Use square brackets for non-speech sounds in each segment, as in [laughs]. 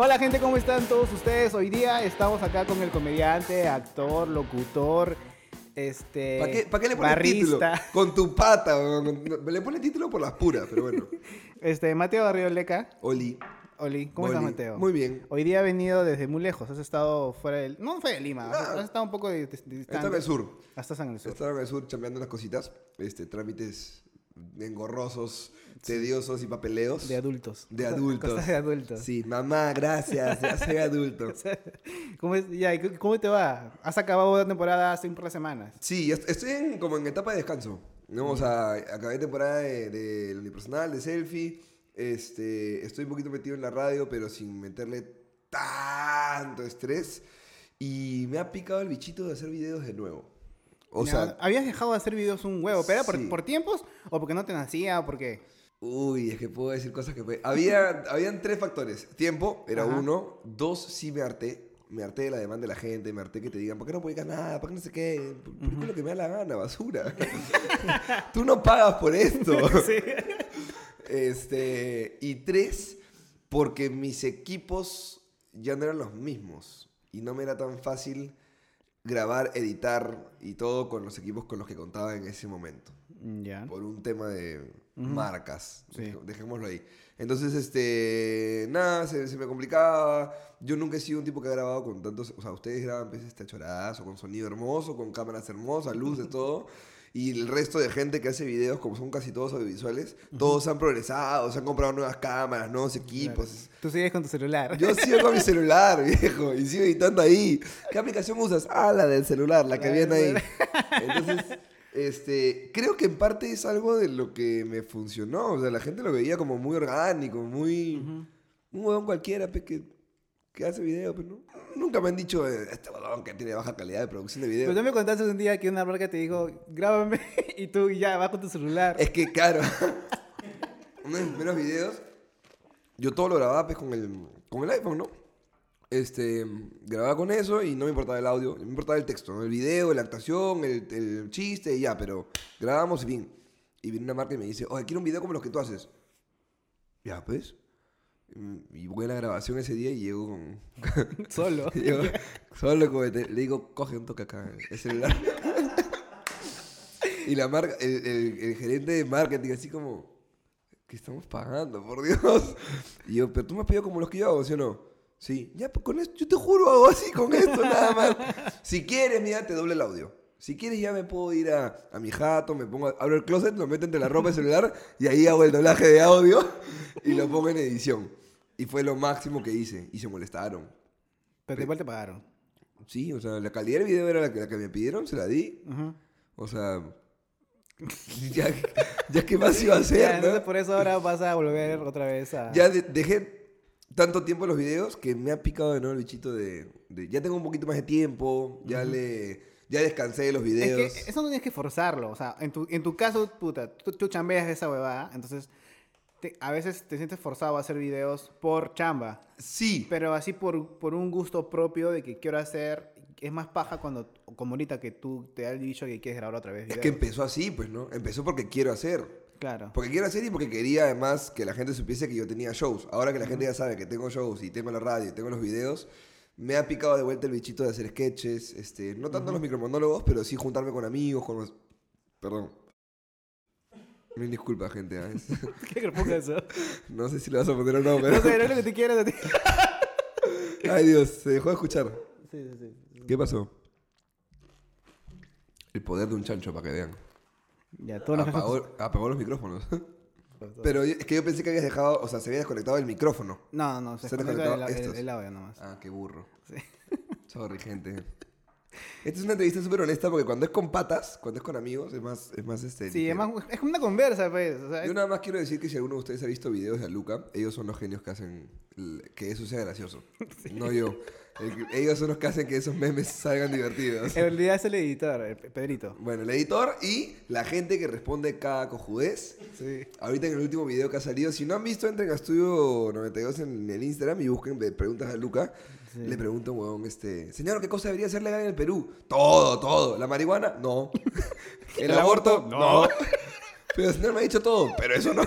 Hola gente, ¿cómo están todos ustedes? Hoy día estamos acá con el comediante, actor, locutor, este... ¿Para qué, pa' qué le pones título? Con tu pata. Le pone título por las puras, pero bueno. [laughs] Este, Mateo Barrio Leca. Oli. Oli, ¿cómo Oli. estás Mateo? Muy bien. Hoy día ha venido desde muy lejos, has estado fuera del... No fuera de Lima, has, estado un poco de, de- de Está en distante. el sur. Ah, Estás en el sur. Estaba en el sur chambeando unas cositas. Este, trámites engorrosos, tediosos y papeleos. De adultos. De [laughs] adultos. Cosas de adultos. Sí, mamá, gracias. Ya soy [laughs] adulto. ¿Cómo, es- ya, ¿y ¿Cómo te va? Has acabado una temporada hace un par de semanas. Sí, estoy en- como en etapa de descanso. ¿no? O sea, acabé temporada de, de la unipersonal, de selfie. Este, estoy un poquito metido en la radio, pero sin meterle tanto estrés. Y me ha picado el bichito de hacer videos de nuevo. O Ya, sea, habías dejado de hacer videos un huevo, pero por, por tiempos o porque no te nacía o porque... uy, es que puedo decir cosas que... Había, habían tres factores. Tiempo era Ajá. uno. Dos, sí me harté. Me harté de la demanda de la gente, me harté que te digan, ¿por qué no publicas nada? ¿Por qué no sé qué? Publico lo que me da la gana, basura. [laughs] Tú no pagas por esto. [laughs] Sí. Este, y tres, porque mis equipos ya no eran los mismos. Y no me era tan fácil grabar, editar y todo con los equipos con los que contaba en ese momento. Ya. Por un tema de marcas. Sí. Dej- Dejémoslo ahí. Entonces, este, nada, se, se me complicaba. Yo nunca he sido un tipo que ha grabado con tantos, o sea, ustedes graban pues este chorazo, con sonido hermoso, con cámaras hermosas, luces, [laughs] todo. Y el resto de gente que hace videos, como son casi todos audiovisuales, todos han progresado, se han comprado nuevas cámaras, nuevos equipos. Tú sigues con tu celular. Yo sigo con mi celular, [laughs] viejo, y sigo editando ahí. ¿Qué aplicación usas? Ah, la del celular, la que viene ahí. Entonces, este, creo que en parte es algo de lo que me funcionó. O sea, la gente lo veía como muy orgánico, muy... Un huevón cualquiera, que, que hace video, pero no. Nunca me han dicho, eh, este huevón que tiene baja calidad de producción de video. Pero tú me contaste un día que una marca te dijo, grábame, [laughs] y tú ya vas con tu celular. Es que, claro, [laughs] uno de mis primeros videos, yo todo lo grababa pues, con, el, con el iPhone, ¿no? Este, grababa con eso y no me importaba el audio, me importaba el texto, ¿no? el video, la actuación, el, el chiste y ya, pero grabamos y bien. Y viene una marca y me dice, oye, quiero un video como los que tú haces. Ya, pues. Y voy a la grabación ese día y llego con... [laughs] Solo. [laughs] llego solo con Le digo, coge un toque acá, el celular. [laughs] Y la marca, el, el- el gerente de marketing, así como, ¿qué estamos pagando, por Dios? Y yo, pero tú me has pedido como los que yo hago, ¿sí o no? Sí, ya pues, con esto, yo te juro, hago así con esto, nada más. Si quieres, mira, te doble el audio. Si quieres, ya me puedo ir a, a mi jato, me pongo, abro el closet, lo meto entre la ropa y el celular, y ahí hago el doblaje de audio [laughs] y lo pongo en edición. Y fue lo máximo que hice, y se molestaron. Pero igual te pagaron. Sí, o sea, la calidad del video era la que, la que me pidieron, se la di. O sea, [laughs] ya, ya qué más iba a Ya, hacer, entonces ¿no? por eso ahora vas a volver [laughs] otra vez a... Ya de- dejé tanto tiempo los videos que me ha picado de nuevo el bichito de, de- ya tengo un poquito más de tiempo, ya le ya descansé de los Es videos. que eso no tienes que forzarlo. O sea, en tu, en tu caso, puta, tú, tú chambeas de esa huevada. Entonces, te- a veces te sientes forzado a hacer videos por chamba. Sí, Pero así por, por un gusto propio de que quiero hacer. Es más paja cuando, como ahorita que tú te has dicho que quieres grabar otra vez. es videos. que empezó así, pues, ¿no? Empezó porque quiero hacer. Claro. Porque quiero hacer y porque quería además que la gente supiese que yo tenía shows. Ahora que la gente ya sabe que tengo shows y tengo la radio y tengo los videos, me ha picado de vuelta el bichito de hacer sketches. Este, no tanto los micromonólogos, pero sí juntarme con amigos, con los... Perdón. Mil disculpas, gente. Es- [laughs] ¿Qué eso? [laughs] No sé si le vas a poner o no, pero... No sé, no es lo que tú quieras. Sí, [laughs] Ay, Dios, se dejó de escuchar. sí, sí. ¿Qué pasó? El poder de un chancho, para que vean. Ya, todos los Apagó, apagó los micrófonos. Pero es que yo pensé que habías dejado, o sea, se había desconectado el micrófono. No, no, se Se han desconecta el, el- estos. el audio nomás. Ah, qué burro. Sí. [laughs] Sorry, gente. Esta es una entrevista súper honesta porque cuando es con patas, cuando es con amigos, es más, es más este. Sí, ligero. además es como una conversa, pues. O sea, Yo nada más quiero decir que si alguno de ustedes ha visto videos de Aluca, ellos son los genios que hacen el- que eso sea gracioso. [laughs] No yo. Ellos son los que hacen que esos memes salgan divertidos. en realidad es el editor, el Pe- Pedrito. Bueno, el editor y la gente que responde cada cojudez. Sí. Ahorita en el último video que ha salido, si no han visto, entren a Estudio 92 en el Instagram y busquen preguntas a Luca. Sí. Le pregunta un huevón, este, señor, ¿qué cosa debería ser legal en el Perú? Todo, todo. ¿La marihuana? No. [laughs] ¿El, ¿El aborto? aborto? No. [laughs] Pero el señor me ha dicho todo, pero eso no.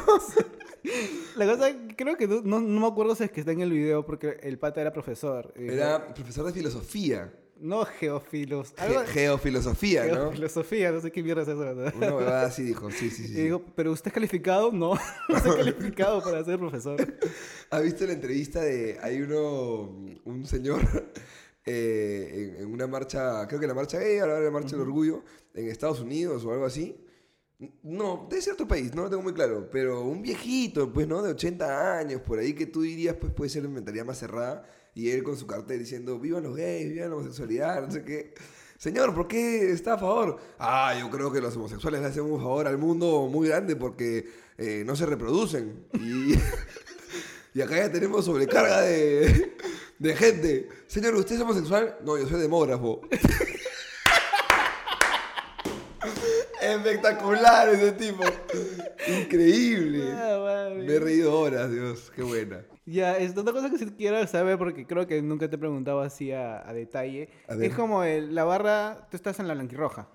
La cosa, creo que no, no me acuerdo si es que está en el video porque el pata era profesor. y dijo, Era profesor de filosofía. No geofilos. Ge- geofilosofía, ¿no? Geofilosofía, no sé qué mierda es eso. ¿verdad? Una huevada así dijo, sí, sí, sí. Y digo, ¿pero usted es calificado? No, [laughs] no soy calificado para ser profesor. [laughs] ¿Has visto la entrevista de. Hay uno. Un señor. [laughs] eh, en, en una marcha. Creo que la marcha gay, ahora la marcha del orgullo. En Estados Unidos o algo así. No, de cierto país, no lo tengo muy claro. Pero un viejito, pues, ¿no? De 80 años, por ahí que tú dirías, pues puede ser una mentalidad más cerrada. Y él con su cartel diciendo: Vivan los gays, vivan la homosexualidad, no sé qué. Señor, ¿por qué está a favor? Ah, yo creo que los homosexuales le hacen un favor al mundo muy grande porque eh, no se reproducen. Y. [laughs] Y acá ya tenemos sobrecarga de, de gente. Señor, ¿usted es homosexual? No, yo soy demógrafo. [laughs] Espectacular ese tipo. Increíble. Ah. Me he reído horas, Dios. Qué buena. Ya, es otra cosa que sí quiero saber porque creo que nunca te he preguntado así a, a detalle. A. Es como el- la barra, tú estás en la blanquirroja.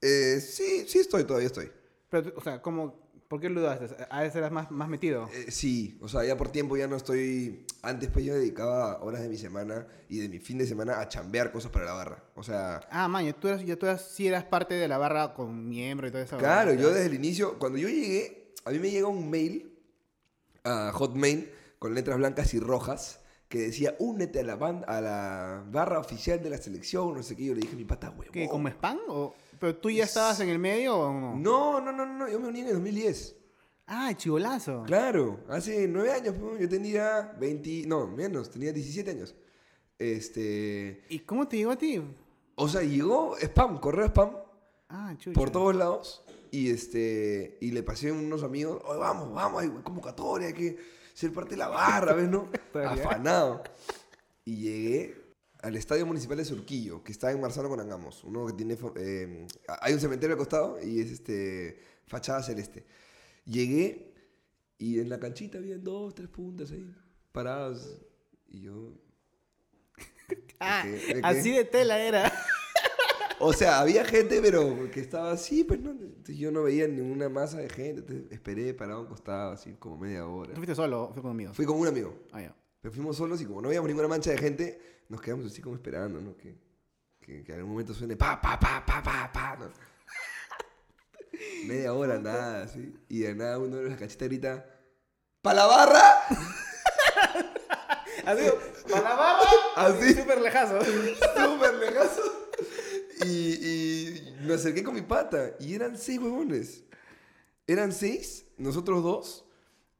Eh, sí, sí estoy, todavía estoy. Pero, o sea, ¿cómo, ¿por qué lo dudaste? A veces eras más, más metido. Eh, sí, o sea, ya por tiempo ya no estoy... Antes pues yo dedicaba horas de mi semana y de mi fin de semana a chambear cosas para la barra. O sea, Ah, man, tú, eras, ya tú eras, sí eras parte de la barra con miembro y todo eso. Claro, yo desde el inicio, cuando yo llegué, a mí me llega un mail a Hotmail con letras blancas y rojas que decía, únete a la, banda, a la barra oficial de la selección, no sé qué. Yo le dije a mi pata, huevo. ¿Qué, como spam? O, ¿Pero tú ya estabas en el medio o no? No, no, no, no, yo me uní en el 2010. Ah, chivolazo. Claro, hace nueve años, pues, yo tenía 20, no, menos, tenía 17 años. Este, ¿Y cómo te llegó a ti? o sea, llegó spam, correo spam, Ah, chucha. por todos lados y este y le pasé a unos amigos, "Oye, vamos, vamos, hay convocatoria, que ser parte de la barra, ¿ves, no? [laughs] Afanado. Y llegué al Estadio Municipal de Surquillo, que está en Marzano con Angamos, uno que tiene eh, hay un cementerio al costado y es este fachada celeste. Llegué y en la canchita habían dos, tres puntas ahí parados y yo [laughs] Ah, así de tela era. O sea, había gente, pero que estaba así, pues no. Entonces yo no veía ninguna masa de gente. Entonces esperé parado a un costado, así como media hora. ¿Tú fuiste solo o fue con amigos? Fui con un amigo. Ah, ya. Pero fuimos solos y como no veíamos ninguna mancha de gente, nos quedamos así como esperando, ¿no? Que, que, que en algún momento suene pa, pa, pa, pa, pa, pa. ¿no? Media hora, nada, así. Y de nada uno de los cachitas grita, ¡Pa la barra! [laughs] Así, para la barra. Así. Súper lejazo. Súper lejazo. Y, me acerqué con mi pata. Y eran seis huevones. Eran seis, nosotros dos.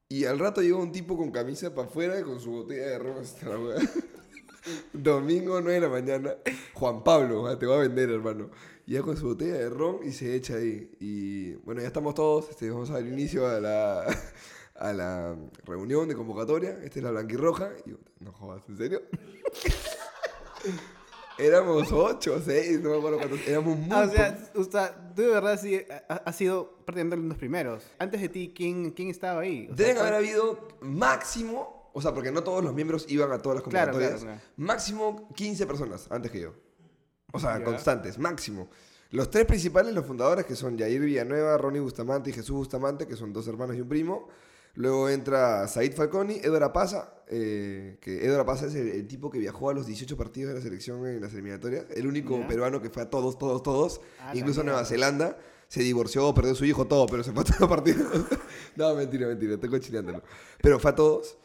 Y al rato llegó un tipo con camisa para afuera y con su botella de ron. [laughs] Domingo 9 de la mañana. Juan Pablo, ah, te voy a vender, hermano. Y ya con su botella de ron y se echa ahí. Y bueno, ya estamos todos. Este, vamos a dar inicio a la, a la reunión de convocatoria. Esta es la blanquirroja. Y yo, no jodas, ¿en serio? [laughs] Éramos ocho seis, no me acuerdo cuántos. Éramos muy Ah, o sea, tú de verdad sí ha- has sido prácticamente los primeros. Antes de ti, ¿quién, quién estaba ahí? O Deben ¿cuál- haber habido máximo, o sea, porque no todos los miembros iban a todas las Claro, convocatorias. claro, claro. Máximo 15 personas antes que yo. O sea, constantes, máximo. Los tres principales, los fundadores, que son Yair Villanueva, Ronnie Bustamante y Jesús Bustamante, que son dos hermanos y un primo. Luego entra Said Falconi, Edward Apaza, eh, que Edward Apaza es el, el tipo que viajó a los 18 partidos de la selección en las eliminatorias. El único peruano que fue a todos, todos, todos. Ah, incluso a Nueva. Zelanda. Se divorció, perdió su hijo, todo, pero se fue a todos los partidos. [laughs] no, mentira, mentira, estoy cochineándolo. Pero fue a todos.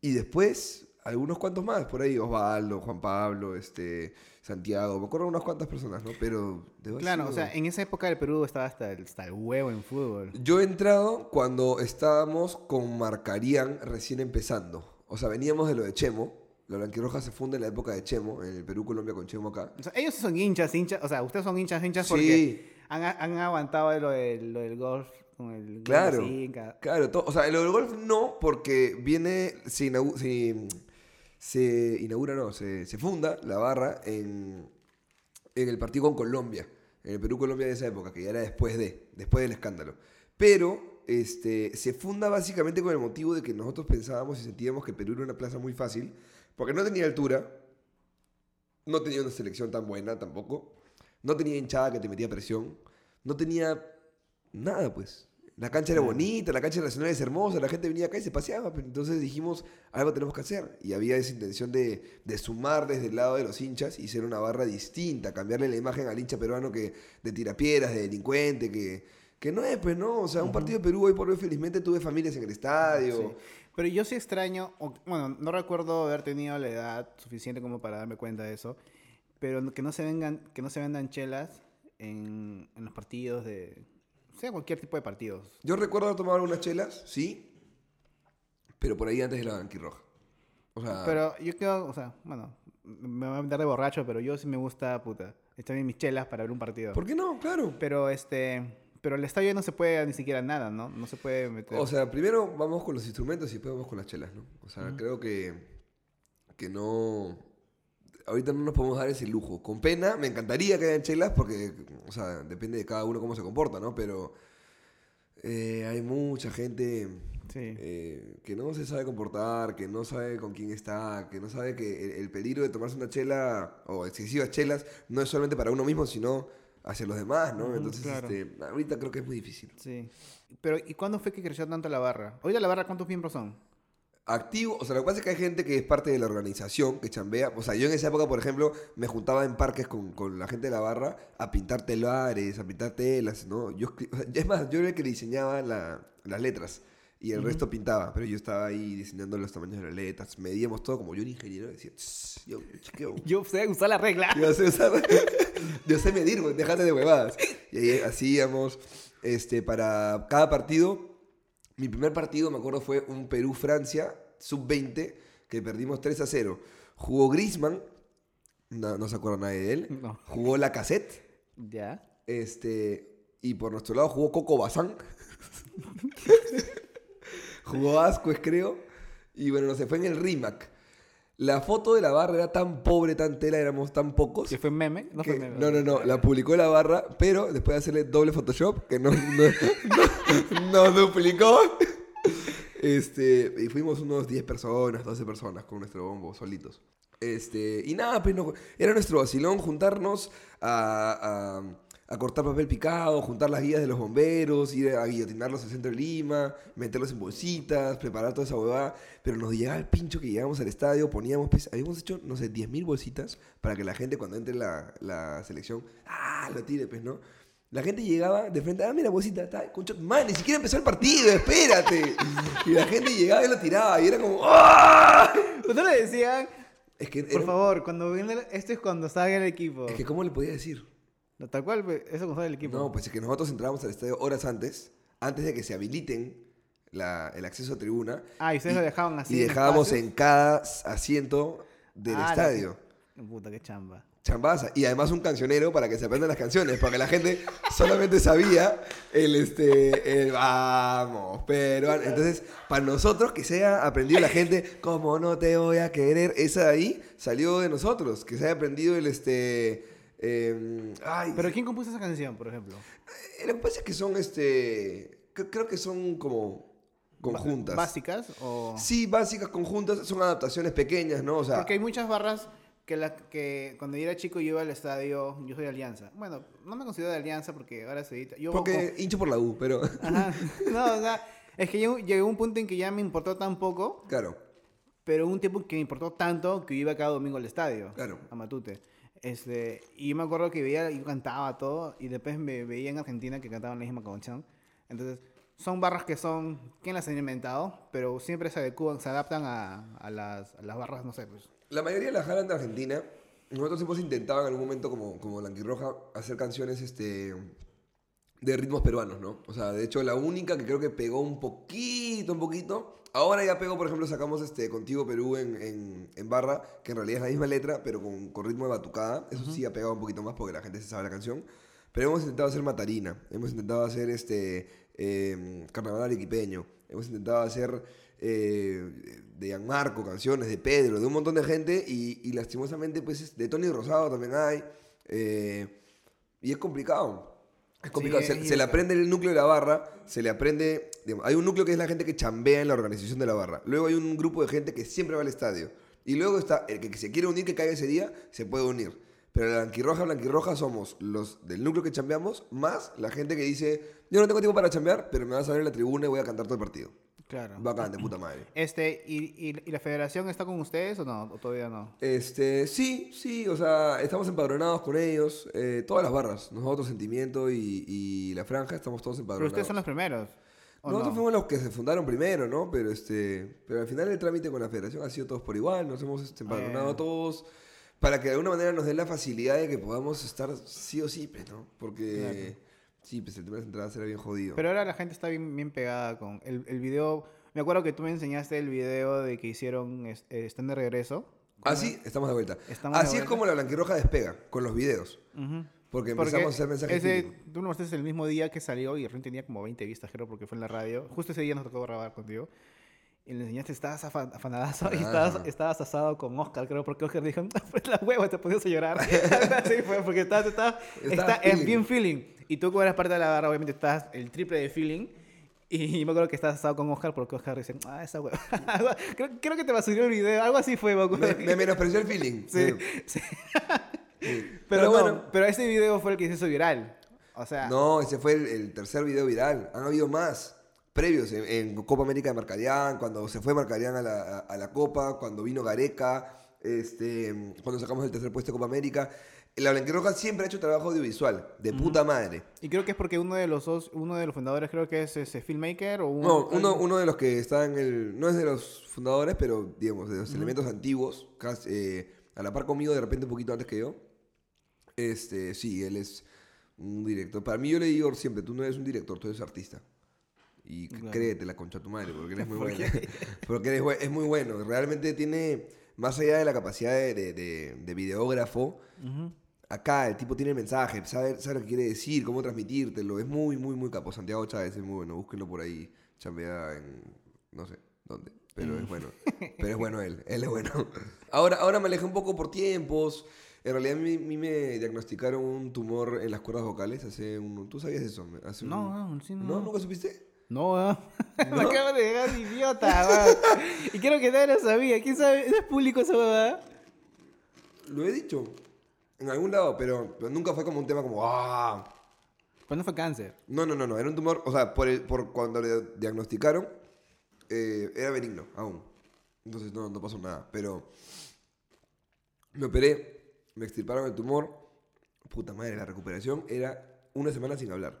Y después, algunos cuantos más, por ahí, Osvaldo, Juan Pablo, este, Santiago, me acuerdo de unas cuantas personas, ¿no? Pero... de Claro, o sea, en esa época el Perú estaba hasta el, hasta el huevo en fútbol. Yo he entrado cuando estábamos con Marcarían recién empezando. O sea, veníamos de lo de Chemo. La Blanquirroja se funda en la época de Chemo, en el Perú-Colombia con Chemo acá. O sea, ellos son hinchas, hinchas. O sea, ustedes son hinchas, hinchas Sí. porque han, han aguantado lo del, lo del golf con el Claro. cada- Claro, o sea, lo del golf no, porque viene, se, se, se inaugura, no, se, se funda la barra en, en el partido con Colombia, en el Perú-Colombia de esa época, que ya era después de, después del escándalo. Pero este, se funda básicamente con el motivo de que nosotros pensábamos y sentíamos que Perú era una plaza muy fácil, porque no tenía altura, no tenía una selección tan buena tampoco, no tenía hinchada que te metía presión, no tenía nada, pues. La cancha era bonita, la cancha nacional es hermosa, la gente venía acá y se paseaba. pero entonces dijimos, algo tenemos que hacer. Y había esa intención de, de sumar desde el lado de los hinchas y ser una barra distinta, cambiarle la imagen al hincha peruano que de tirapiedras, de delincuente, que, que no es, pues, ¿no? O sea, un partido de Perú hoy por hoy felizmente tuve familias en el estadio. Sí. Pero yo sí extraño, bueno, no recuerdo haber tenido la edad suficiente como para darme cuenta de eso, pero que no se vengan, que no se vendan chelas en, en los partidos de, sea cualquier tipo de partidos. Yo recuerdo haber tomado algunas chelas, sí, pero por ahí antes de la banquirroja. O sea, Pero yo creo, o sea, bueno, me voy a dar de borracho, pero yo sí me gusta, puta, echar bien mis chelas para ver un partido. ¿por qué no? Claro. Pero este, pero el estadio no se puede ni siquiera nada, ¿no? No se puede meter. O sea, primero vamos con los instrumentos y después vamos con las chelas, ¿no? O sea, creo que, que no... Ahorita no nos podemos dar ese lujo. Con pena, me encantaría que hayan chelas porque, o sea, depende de cada uno cómo se comporta, ¿no? Pero eh, hay mucha gente sí. eh, que no se sabe comportar, que no sabe con quién está, que no sabe que el, el peligro de tomarse una chela o excesivas chelas no es solamente para uno mismo, sino hacia los demás, ¿no? Entonces, claro. este, ahorita creo que es muy difícil. Sí. Pero, ¿y cuándo fue que creció tanto la barra? Ahorita la barra, ¿cuántos miembros son? Activo, o sea, lo que pasa es que hay gente que es parte de la organización, que chambea, o sea, yo en esa época, por ejemplo, me juntaba en parques con, con la gente de la barra a pintar telares, a pintar telas, ¿no? Yo, es más, yo era el que diseñaba la- las letras y el resto pintaba, pero yo estaba ahí diseñando los tamaños de las letras, medíamos todo, como yo era ingeniero, decía, "Tss, yo, chequeo, [laughs] [laughs] Yo sé usar la regla. yo sé, usar- yo sé medir, déjate de huevadas. Y ahí hacíamos, este, para cada partido, mi primer partido, me acuerdo, fue un Perú-Francia, sub-20, que perdimos 3 a 0. Jugó Griezmann, no, no se acuerda nadie de él. No. Jugó la cassette, Ya. este, y por nuestro lado jugó Coco Bazán. [laughs] jugó Ascuez, creo. Y bueno, no se fue en el RIMAC. La foto de la barra era tan pobre, tan tela, éramos tan pocos. ¿Que fue meme? No que- fue meme. no, no, no, la publicó la barra, pero después de hacerle doble Photoshop, que no, [laughs] no, no- no duplicó. Este, y fuimos unos 10 personas, 12 personas con nuestro bombo, solitos. Este, y nada, pues no- era nuestro vacilón juntarnos a, a- a cortar papel picado, juntar las guías de los bomberos, ir a guillotinarlos al centro de Lima, meterlos en bolsitas, preparar toda esa huevada. Pero nos llegaba el pincho que llegamos al estadio, poníamos, pues, habíamos hecho, no sé, 10.000 bolsitas para que la gente cuando entre la, la selección, ah, lo tire, pues, ¿no? La gente llegaba de frente, ah, mira, bolsita, está, concho, man, ni siquiera empezó el partido, espérate. Y la gente llegaba y lo tiraba, y era como, ¡ah! Cuando le decían, Es que, por era- favor, cuando viene, esto es cuando salga el equipo. es que, ¿cómo le podía decir? Tal cual, eso cuando sale el equipo. No, pues es que nosotros entrábamos al estadio horas antes, antes de que se habiliten la- el acceso a tribuna. Ah, y ustedes lo dejaban así. Y dejábamos espacios? en cada asiento del Ah, la- estadio. Puta, qué chamba. Chambaza. Y además un cancionero para que se aprendan las canciones, porque la gente solamente sabía el este el vamos, pero entonces para nosotros que se haya aprendido la gente como no te voy a querer, esa de ahí salió de nosotros, que se haya aprendido el este eh, ay, ¿Pero quién compuso esa canción, por ejemplo? eh, lo que pasa es que son este cre- creo que son como conjuntas. ¿Básicas o...? Sí, básicas conjuntas, son adaptaciones pequeñas, ¿no? O sea, Porque hay muchas barras que, la, que cuando yo era chico yo iba al estadio, yo soy de Alianza. Bueno, no me considero de Alianza porque ahora se edita. Yo porque hincho por la U, pero [laughs] Ajá. No, o sea, es que llegó, llegó un punto en que ya me importó tan poco, claro. pero un tiempo que me importó tanto que yo iba cada domingo al estadio. Claro. A Matute. Este, y yo me acuerdo que veía, yo cantaba todo, y después me veía en Argentina que cantaban la misma canción. Entonces, son barras que son, ¿quién las ha inventado? Pero siempre se adecuan, se adaptan a, a las, las barras, no sé, pues. La mayoría las jalan de Argentina. Nosotros hemos intentado en algún momento, como, como Blanquirroja, hacer canciones este, de ritmos peruanos, ¿no? O sea, de hecho, la única que creo que pegó un poquito, un poquito. Ahora ya pegó, por ejemplo, sacamos este Contigo Perú en, en, en barra, que en realidad es la misma letra, pero con, con ritmo de batucada. Eso sí ha pegado un poquito más porque la gente se sabe la canción. Pero hemos intentado hacer Matarina, hemos intentado hacer este eh, Carnaval Arequipeño, hemos intentado hacer eh, de Gianmarco, canciones de Pedro, de un montón de gente y, y lastimosamente pues es- de Tony Rosado también hay eh, y es complicado. Es complicado, Sí, se, le aprende el núcleo de la barra, se le aprende, digamos, hay un núcleo que es la gente que chambea en la organización de la barra, luego hay un grupo de gente que siempre va al estadio y luego está el que, que se quiere unir, que caiga ese día, se puede unir. Pero la blanquirroja, blanquirroja somos los del núcleo que chambeamos, más la gente que dice, yo no tengo tiempo para chambear, pero me vas a ver en la tribuna y voy a cantar todo el partido. Claro. Bacán, de puta madre. [clears throat] Este, ¿y, y, y la federación está con ustedes o no? ¿O todavía no? Este, sí, sí, o sea, estamos empadronados con ellos, eh, todas las barras, nosotros, Sentimiento y, y La Franja, estamos todos Pero empadronados. ustedes son los primeros. ¿o Nosotros no? fuimos los que se fundaron primero, ¿no? Pero este, pero al final el trámite con la federación ha sido todos por igual, nos hemos este, empadronado Ah. todos para que de alguna manera nos den la facilidad de que podamos estar sí o sí, pues, ¿no? Porque Claro. Sí, pues el tema de las entradas era bien jodido. Pero ahora la gente está bien, bien pegada con el, el video. Me acuerdo que tú me enseñaste el video de que hicieron es- eh, Están de regreso. Así estamos de vuelta. Estamos de Así es vuelta. como la blanquirroja despega con los videos, Ujú. porque Porque empezamos a hacer mensajes. ese, tú lo mostraste el mismo día que salió y Rin tenía como 20 vistas, creo, porque fue en la radio. Justo ese día nos tocó grabar contigo. Y le enseñaste, estabas afa- afanadazo y Ajá. estabas, estabas asado con Oscar, creo, porque Oscar dijo, pues [laughs] la hueva, te ponías a llorar. [laughs] sí, fue porque estabas, estabas, Estaba está feeling. bien feeling. Y tú, como eras parte de la barra, obviamente estás el triple de feeling. Y me acuerdo que estabas asado con Oscar porque Oscar dice, ah, esa hueva. [laughs] creo, creo que te va a subir el video, algo así fue, me acuerdo. Me, me menospreció el feeling. [laughs] [laughs] Sí, Sí. Pero, bueno, pero ese video fue el que se hizo viral. O sea, No, ese fue el, el tercer video viral. Han habido más previos en, en Copa América de Marcarián, cuando se fue Marcarián a la, a- a la Copa, cuando vino Gareca, este, cuando sacamos el tercer puesto de Copa América. La Blanquirroja siempre ha hecho trabajo audiovisual, de puta madre. Y creo que es porque uno de los dos, uno de los fundadores creo que es ese filmmaker o un- No, uno, uno de los que está en el. No es de los fundadores, pero digamos, de los elementos antiguos, casi, eh, a la par conmigo, de repente un poquito antes que yo. Este, sí, él es un director. Para mí, yo le digo siempre: tú no eres un director, tú eres artista. Y Claro. créete la concha a tu madre, porque eres muy [laughs] ¿Por bueno. [laughs] porque eres, es muy bueno. Realmente tiene, más allá de la capacidad de, de- de- de videógrafo, Ujú. Acá el tipo tiene el mensaje, sabe, sabe lo que quiere decir, cómo transmitírtelo. Es muy, muy, muy capo. Santiago Chávez es muy bueno. Búsquenlo por ahí. Chambea en. No sé dónde. Pero es bueno. Pero es bueno él. Él es bueno. [laughs] Ahora, ahora me alejé un poco por tiempos. En realidad, a mí, me diagnosticaron un tumor en las cuerdas vocales hace un. ¿Tú sabías eso? Hace un- No, no, sí, no. ¿No? ¿Nunca supiste? No, ah. me [laughs] ¿No? acabo de dejar de idiota. Y creo que nadie lo sabía. ¿Quién sabe? ¿Es público esa huevada? Lo he dicho. En algún lado, pero, pero nunca fue como un tema como. ¡Ah! Pues no fue cáncer. No, no, no, no. Era un tumor. O sea, por, el, por cuando le diagnosticaron, eh, era benigno aún. Entonces no, no pasó nada. Pero me operé, me extirparon el tumor. Puta madre, la recuperación era una semana sin hablar.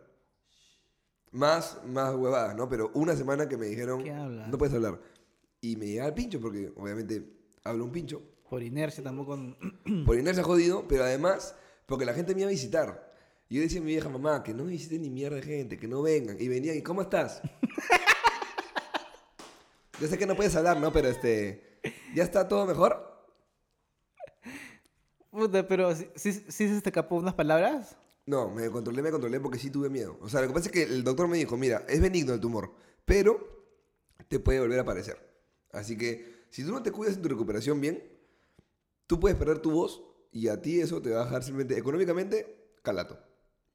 Más, más huevadas, ¿no? Pero una semana que me dijeron, ¿Qué hablas? no puedes hablar. Y me llegaba el pincho, porque obviamente hablo un pincho. Por inercia tampoco. [clears throat] Por inercia jodido, pero además porque la gente me iba a visitar. Y yo decía a mi vieja mamá que no me visiten ni mierda de gente, que no vengan. Y venían, ¿y cómo estás? [laughs] yo sé que no puedes hablar, ¿no? Pero este, ¿ya está todo mejor? Puta, pero ¿sí, sí, sí se te escapó unas palabras? No, me controlé, me controlé porque sí tuve miedo. O sea, lo que pasa es que el doctor me dijo, mira, es benigno el tumor, pero te puede volver a aparecer. Así que si tú no te cuidas en tu recuperación bien, tú puedes perder tu voz y a ti eso te va a dejar simplemente económicamente calato.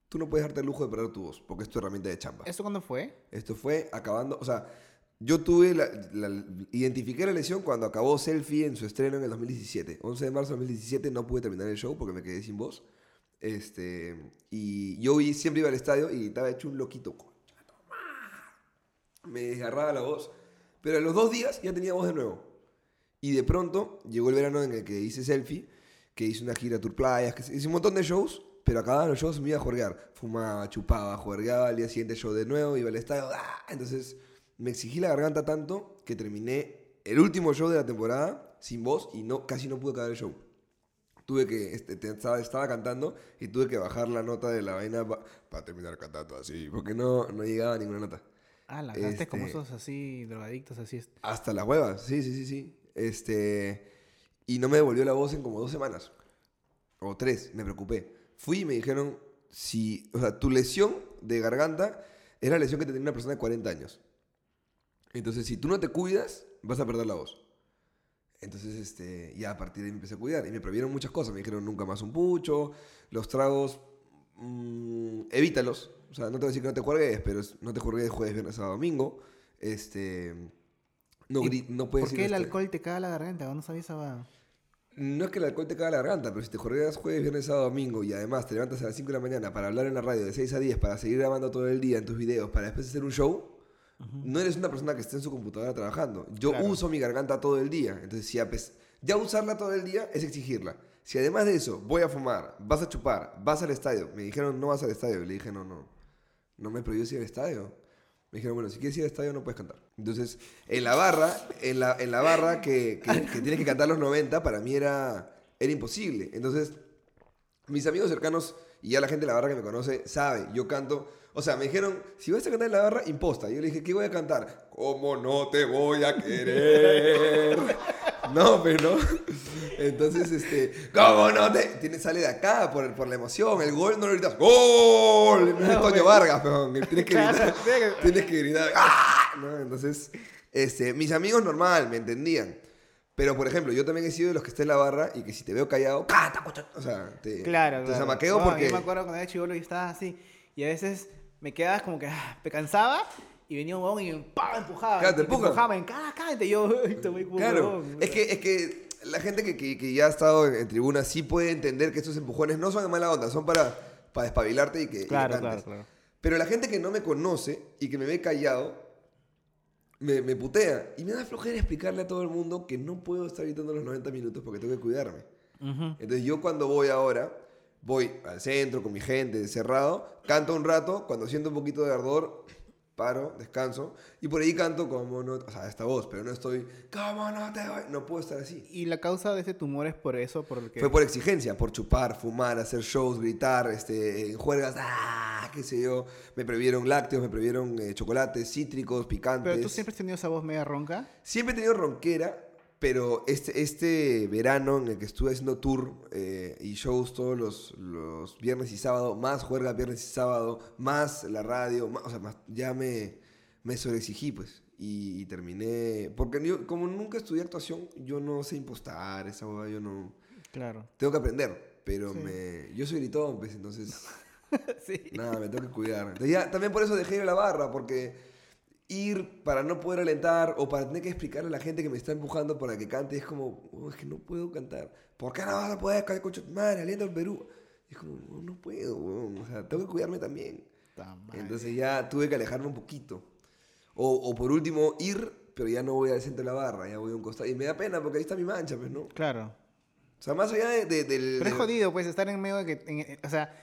Tú no puedes darte el lujo de perder tu voz porque es tu herramienta de chamba. ¿Esto cuándo fue? Esto fue acabando, o sea, yo tuve la, la- identifiqué la lesión cuando acabó Selfie en su estreno en el 2017. 11 de marzo de 2017 no pude terminar el show porque me quedé sin voz. Este, y yo siempre iba al estadio y estaba hecho un loquito. Me desgarraba la voz. Pero a los dos días ya tenía voz de nuevo. Y de pronto llegó el verano en el que hice Selfie, que hice una gira Tour Playas, que hice un montón de shows, pero acababan los shows me iba a juerguear. Fumaba, chupaba, juergueaba, al día siguiente show de nuevo, iba al estadio. ¡ah! Entonces me exigí la garganta tanto que terminé el último show de la temporada sin voz y no, casi no pude acabar el show. Tuve que, este, te- estaba, estaba cantando y tuve que bajar la nota de la vaina para terminar cantando así, porque no, no llegaba a ninguna nota. Ah, la gasté como Este- esos así, drogadictos, así. Hasta las huevas, sí, sí, sí, sí. Este, y no me devolvió la voz en como dos semanas. O tres, me preocupé. Fui y me dijeron, si, o sea, tu lesión de garganta es la lesión que tenía una persona de 40 años. Entonces, si tú no te cuidas, vas a perder la voz. Entonces, este, ya a partir de ahí me empecé a cuidar. Y me prohibieron muchas cosas. Me dijeron nunca más un pucho, los tragos, mm, evítalos. O sea, no te voy a decir que no te juegues, pero no te juegues jueves, viernes, sábado, domingo. Este, no, ¿Y gri- no puedes ¿Por qué el este, alcohol te caga la garganta? No sabía esa. No es que el alcohol te caga la garganta, pero si te jorreas jueves, viernes, sábado, domingo y además te levantas a las 5 de la mañana para hablar en la radio de 6 a 10, para seguir grabando todo el día en tus videos, para después hacer un show, no eres una persona que esté en su computadora trabajando. Yo Claro. uso mi garganta todo el día. Entonces, si a pes- ya usarla todo el día es exigirla. Si además de eso voy a fumar, vas a chupar, vas al estadio, me dijeron no vas al estadio, le dije no, no, no me prohíbo ir al estadio. Me dijeron, bueno, si quieres ir al estadio no puedes cantar. Entonces, en la barra, en la, en la barra que, que, que tienes que cantar los 90, para mí era, era imposible. Entonces, mis amigos cercanos y ya la gente de la barra que me conoce sabe, yo canto. O sea, me dijeron, si vas a cantar en la barra, imposta. Yo le dije, ¿qué voy a cantar? ¿Cómo no te voy a querer? [laughs] no, pero no. Entonces, este, ¿cómo no te...? Tiene, sale de acá por, por la emoción. El gol no lo gritas, ¡Gol! No es Toño. Vargas, peón. Tienes que gritar. Tienes que gritar, ¡ah! ¿no? Entonces, este, mis amigos normal, me entendían. Pero, por ejemplo, yo también he sido de los que está en la barra y que si te veo callado, ¡canta, cocha! O sea, te, Claro, te claro. No, porque... Yo me acuerdo cuando era chivolo y estaba así. Y a veces me quedabas como que ah, me cansaba y venía un huevón y me ¡pam! empujaba. Claro, te y empujaba, en cada cállate. Y yo, [laughs] "Ay, te voy como Claro, huevón". es que, es que la gente que, que- que ya ha estado en, en tribuna sí puede entender que estos empujones no son de mala onda, son para, para despabilarte y que, y Claro, cantes. claro, claro. Pero la gente que no me conoce y que me ve callado, me, me putea. Y me da flojera explicarle a todo el mundo que no puedo estar gritando los 90 minutos porque tengo que cuidarme. Ujú. Entonces yo cuando voy ahora, voy al centro con mi gente, encerrado, canto un rato, cuando siento un poquito de ardor, paro, descanso, y por ahí canto como no, o sea, esta voz, pero no estoy, ¿cómo no te voy? No puedo estar así. Y la causa de ese tumor es por eso, porque... Fue por exigencia, por chupar, fumar, hacer shows, gritar, este, en juergas, ¡ah! qué sé yo. Me prohibieron lácteos, me prohibieron eh, chocolates, cítricos, picantes. Pero tú siempre has tenido esa voz media ronca. Siempre he tenido ronquera, pero este, este verano en el que estuve haciendo tour eh, y shows todos los, los viernes y sábado, más juerga viernes y sábado, más la radio, más- o sea, más- ya me, me sobreexigí, pues. Y, y terminé. Porque yo, como nunca estudié actuación, yo no sé impostar, esa hueá, yo no. Claro. Tengo que aprender, pero Sí. me, yo soy gritón, pues, entonces. [laughs] sí. Nada, me tengo que cuidar. Entonces, ya, también por eso dejé ir a la barra, porque ir para no poder alentar o para tener que explicarle a la gente que me está empujando para que cante es como, "Oh, es que no puedo cantar. ¿Por qué no vas a poder cantar, coche? Madre, aliento en Perú. Es como, "No, no puedo, o sea, tengo que cuidarme también. Entonces ya tuve que alejarme un poquito. O, o por último, ir, pero ya no voy al centro de la barra, ya voy a un costado. Y me da pena porque ahí está mi mancha, pues, ¿no? Claro. O sea, más allá de, de- del... Pero es jodido, pues, estar en medio de que... en- o sea,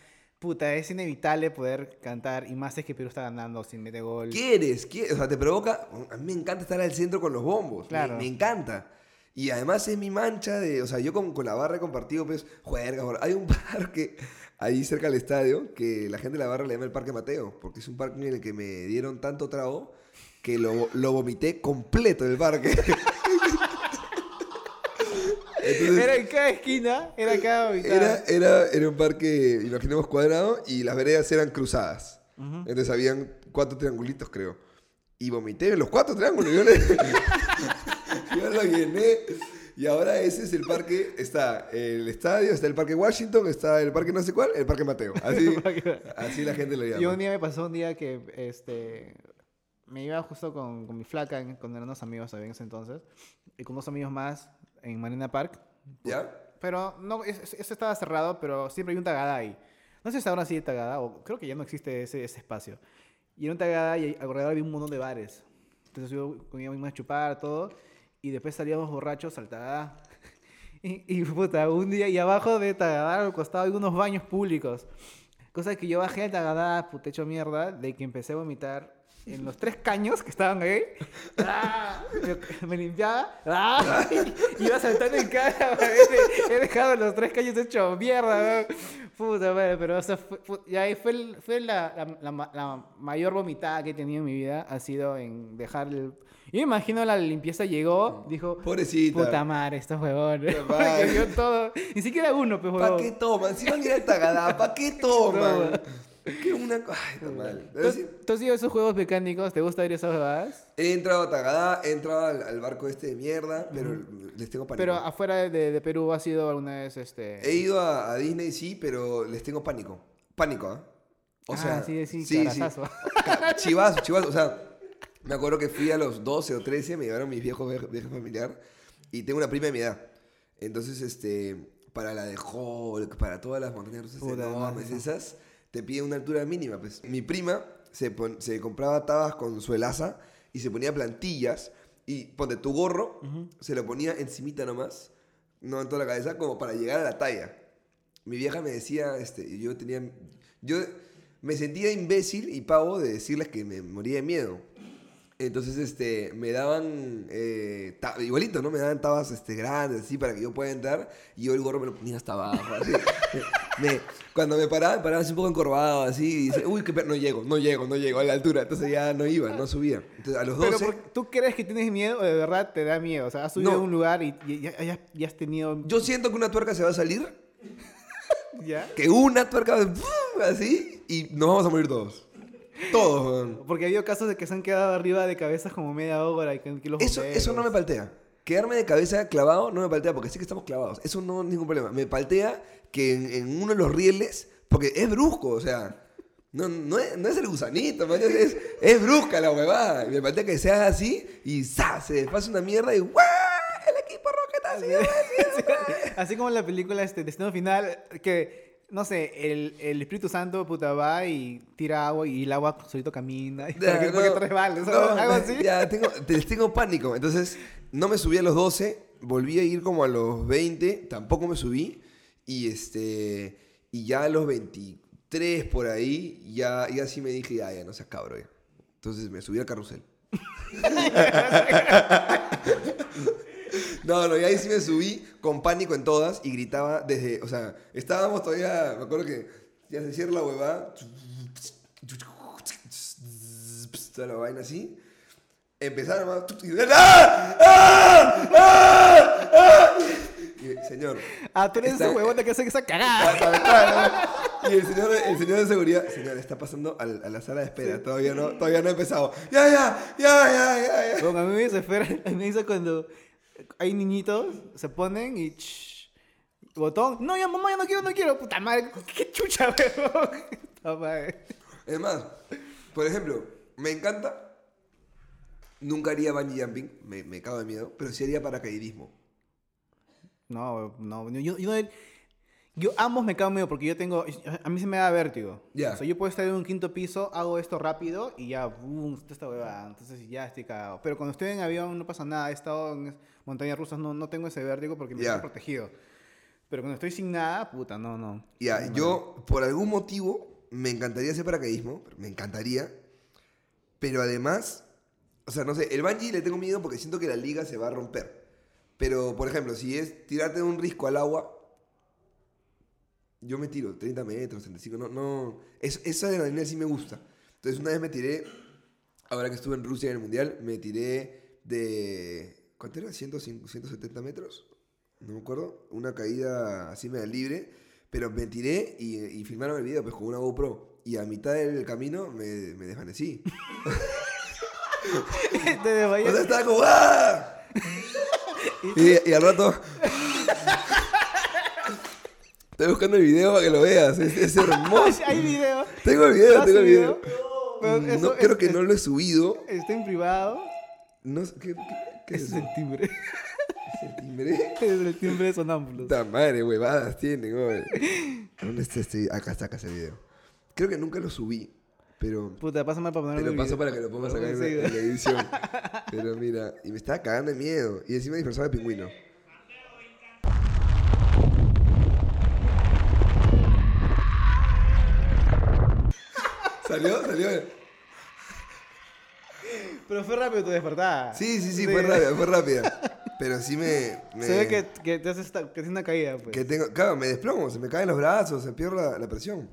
puta, es inevitable poder cantar. Y más es que Perú está ganando sin meter gol. ¿Quieres? ¿Quieres? O sea, te provoca. A mí me encanta estar al centro con los bombos. Claro. Me, encanta. Y además es mi mancha de. O sea, yo con, con la barra he compartido, pues, juergas. Hay un [laughs] parque ahí cerca del estadio que la gente de la barra le llama el Parque Mateo. Porque es un parque en el que me dieron tanto trago que lo, lo vomité completo del parque. [laughs] Entonces, Era en cada esquina, era cada era, era, era un parque, imaginemos cuadrado, y las veredas eran cruzadas. Ujú. Entonces habían cuatro triangulitos, creo. Y vomité en los cuatro triángulos. Yo, le- [laughs] yo lo llené. Y ahora ese es el parque. Está el estadio, está el parque Washington, está el parque no sé cuál, el parque Mateo. Así, [laughs] así la gente lo llama. Y un día me pasó un día que este me iba justo con, con mi flaca, con unos amigos en ese entonces, y con dos amigos más en Marina Park. ¿Ya? Pero no, es- es- eso estaba cerrado, pero siempre hay un tagada ahí. No sé si ahora hay tagada, o creo que ya no existe ese, ese espacio. Y era un tagada y alrededor había un montón de bares. Entonces yo íbamos a chupar, todo, y después salíamos borrachos al tagada. [laughs] Y, y puta, un día, y abajo de tagada, al costado, hay unos baños públicos. Cosa que yo bajé al tagada, puta hecho mierda, de que empecé a vomitar en los tres caños que estaban ahí. ¡Ah! Me, me limpiaba. ¡Ah! Y iba saltando en cara. He, he dejado los tres caños hechos mierda. ¿no? Puta madre, pero o sea, fue, y ahí fue, el- fue la, la- la ma- la mayor vomitada que he tenido en mi vida. Ha sido en dejar el... Yo me imagino la limpieza llegó, dijo... Pobrecita. Puta madre, estos huevones. Puta [laughs] madre. Porque vio todo. Ni siquiera uno, pues, ¿Para qué toman? Si van a ir a Tagadá, ¿para qué toman? [laughs] Que una. Ay, está mal. ¿Tú, tú has ido a esos juegos mecánicos? ¿Te gusta ir a esas jugadas? He entrado a Tagadá, he entrado al, al barco este de mierda, pero les tengo pánico. Pero afuera de, de Perú has ido alguna vez este... He ido a, a Disney, sí, pero les tengo pánico. Pánico, ¿ah? O Ah, sea, sí, sí, sí. Ca- [laughs] Chivazo, chivazo. O sea, me acuerdo que fui a los 12 o 13, me llevaron mis viejos viajes viaje familiar y tengo una prima de mi edad. Entonces, este, para la de Hulk, para todas las montañas rusas enormes esas, te piden una altura mínima. Pues. Mi prima se, pon- se compraba tabas con su elaza y se ponía plantillas y ponte tu gorro, se lo ponía encimita nomás, no en toda la cabeza, como para llegar a la talla. Mi vieja me decía, este, yo tenía, yo me sentía imbécil y pavo de decirles que me moría de miedo. Entonces, este, me daban, eh, igualito, ¿no? Me daban tabas, este, grandes, así, para que yo pueda entrar. Y yo el gorro me lo ponía hasta abajo, así. [laughs] Me- cuando me paraba, me paraba así un poco encorvado, así. Y dice, uy, qué per- no llego, no llego, no llego a la altura. Entonces ya no iba, no subía. Entonces, a los Pero 12... ¿por- ¿tú crees que tienes miedo o de verdad te da miedo? O sea, has subido No. a un lugar y, y ya, ya- ya has tenido... Yo siento que una tuerca se va a salir, [laughs] ¿Ya? que una tuerca va a- así, y nos vamos a morir todos. Todos, weón. Porque ha habido casos de que se han quedado arriba de cabezas como media hora y que, los Eso, eso no me paltea. Quedarme de cabeza clavado no me paltea porque sé que estamos clavados. Eso no es ningún problema. Me paltea que en, en uno de los rieles, porque es brusco, o sea, no, no, es, no es el gusanito, man, es, es brusca la huevada. Y me paltea que sea así y ¡za! se pasa una mierda y ¡guau! El equipo Rocket ha sido vencido". [laughs] Así como en la película este, Destino Final, que, no sé, el, el Espíritu Santo puta va y tira agua y el agua solito camina. Y para que, Ya, para que no, te resbales, no, algo así. Ya, tengo, te- tengo pánico. Entonces, no me subí a los 12, volví a ir como a los 20, tampoco me subí. Y este y ya a los 23 por ahí, ya, ya sí me dije, ya, ya, no seas cabro ya. Entonces me subí al carrusel. [laughs] [laughs] No, no, y ahí sí me subí con pánico en todas y gritaba desde, o sea, estábamos todavía, me acuerdo que ya se cierra la huevada, toda la vaina así, empezaron más, y, ¡Ah! ¡Ah! ¡Ah! ¡Ah! Y, señor, Ah, tú eres Está- ese huevón de que hace esa cagada. y el señor, el señor de seguridad, señor, está pasando al- a, la sala de espera, todavía no, todavía no ha empezado, ya, ya, ya, ya, ya, ya. Bueno, a mí me desespera, a [laughs] mí me dice cuando hay niñitos, se ponen y... ch- botón, no, ya mamá, ya no quiero, no quiero. Puta madre, qué chucha, [laughs] huevón. Puta madre. Es más, por ejemplo, me encanta. Nunca haría bungee jumping, me, me cago de miedo, pero sí haría paracaidismo. No, no, yo, yo, no- yo ambos me cago medio porque yo tengo, a mí se me da vértigo. Ya. O sea, yo puedo estar en un quinto piso, hago esto rápido y ya, boom, esta huevada. Entonces ya estoy cagado. Pero cuando estoy en avión no pasa nada, he estado en montañas rusas, no, no tengo ese vértigo porque me Ya. estoy protegido. Pero cuando estoy sin nada, puta, no, no. Ya, No, yo, por algún motivo, me encantaría hacer paracaidismo, me encantaría, pero además, o sea, no sé, el bungee le tengo miedo porque siento que la liga se va a romper. Pero, por ejemplo, si es tirarte de un risco al agua, yo me tiro 30 metros, 35, no, no, es, esa adrenalina sí me gusta. Entonces, una vez me tiré, ahora que estuve en Rusia en el Mundial, me tiré de, ¿cuánto era? 105, 170 metros, no me acuerdo, una caída así media libre, pero me tiré y, y filmaron el video pues con una GoPro. Y a mitad del camino me, me desvanecí. [laughs] Te. O sea, estaba como ¡ah! [laughs] Y, y al rato. Estoy buscando el video para que lo veas. Es, es [laughs] hermoso. Hay video. Tengo el video, ¿Lo tengo el video. Pero No, eso creo es- que no lo he subido. Está en privado. No sé, ¿qué, qué, qué es es eso? el timbre. ¿Es el timbre? [laughs] es el timbre de sonámbulos. Puta madre, huevadas tienen, güey. ¿Dónde está este? Acá está, acá ese video. Creo que nunca lo subí, pero Puta, pásame para te ponerlo lo en el paso video. para que lo pongas acá en la, en la edición. Pero mira, y me estaba cagando de miedo. Y encima disfrazado de pingüino. ¿Salió? ¿Salió? Pero fue rápido tu despertada. Sí, sí, sí, fue rápida, fue rápida. Pero sí me... me- Se ve que, que te haces esta- que tienes una caída, pues. que tengo, claro, me desplomo, se me caen los brazos, se pierde la, la presión.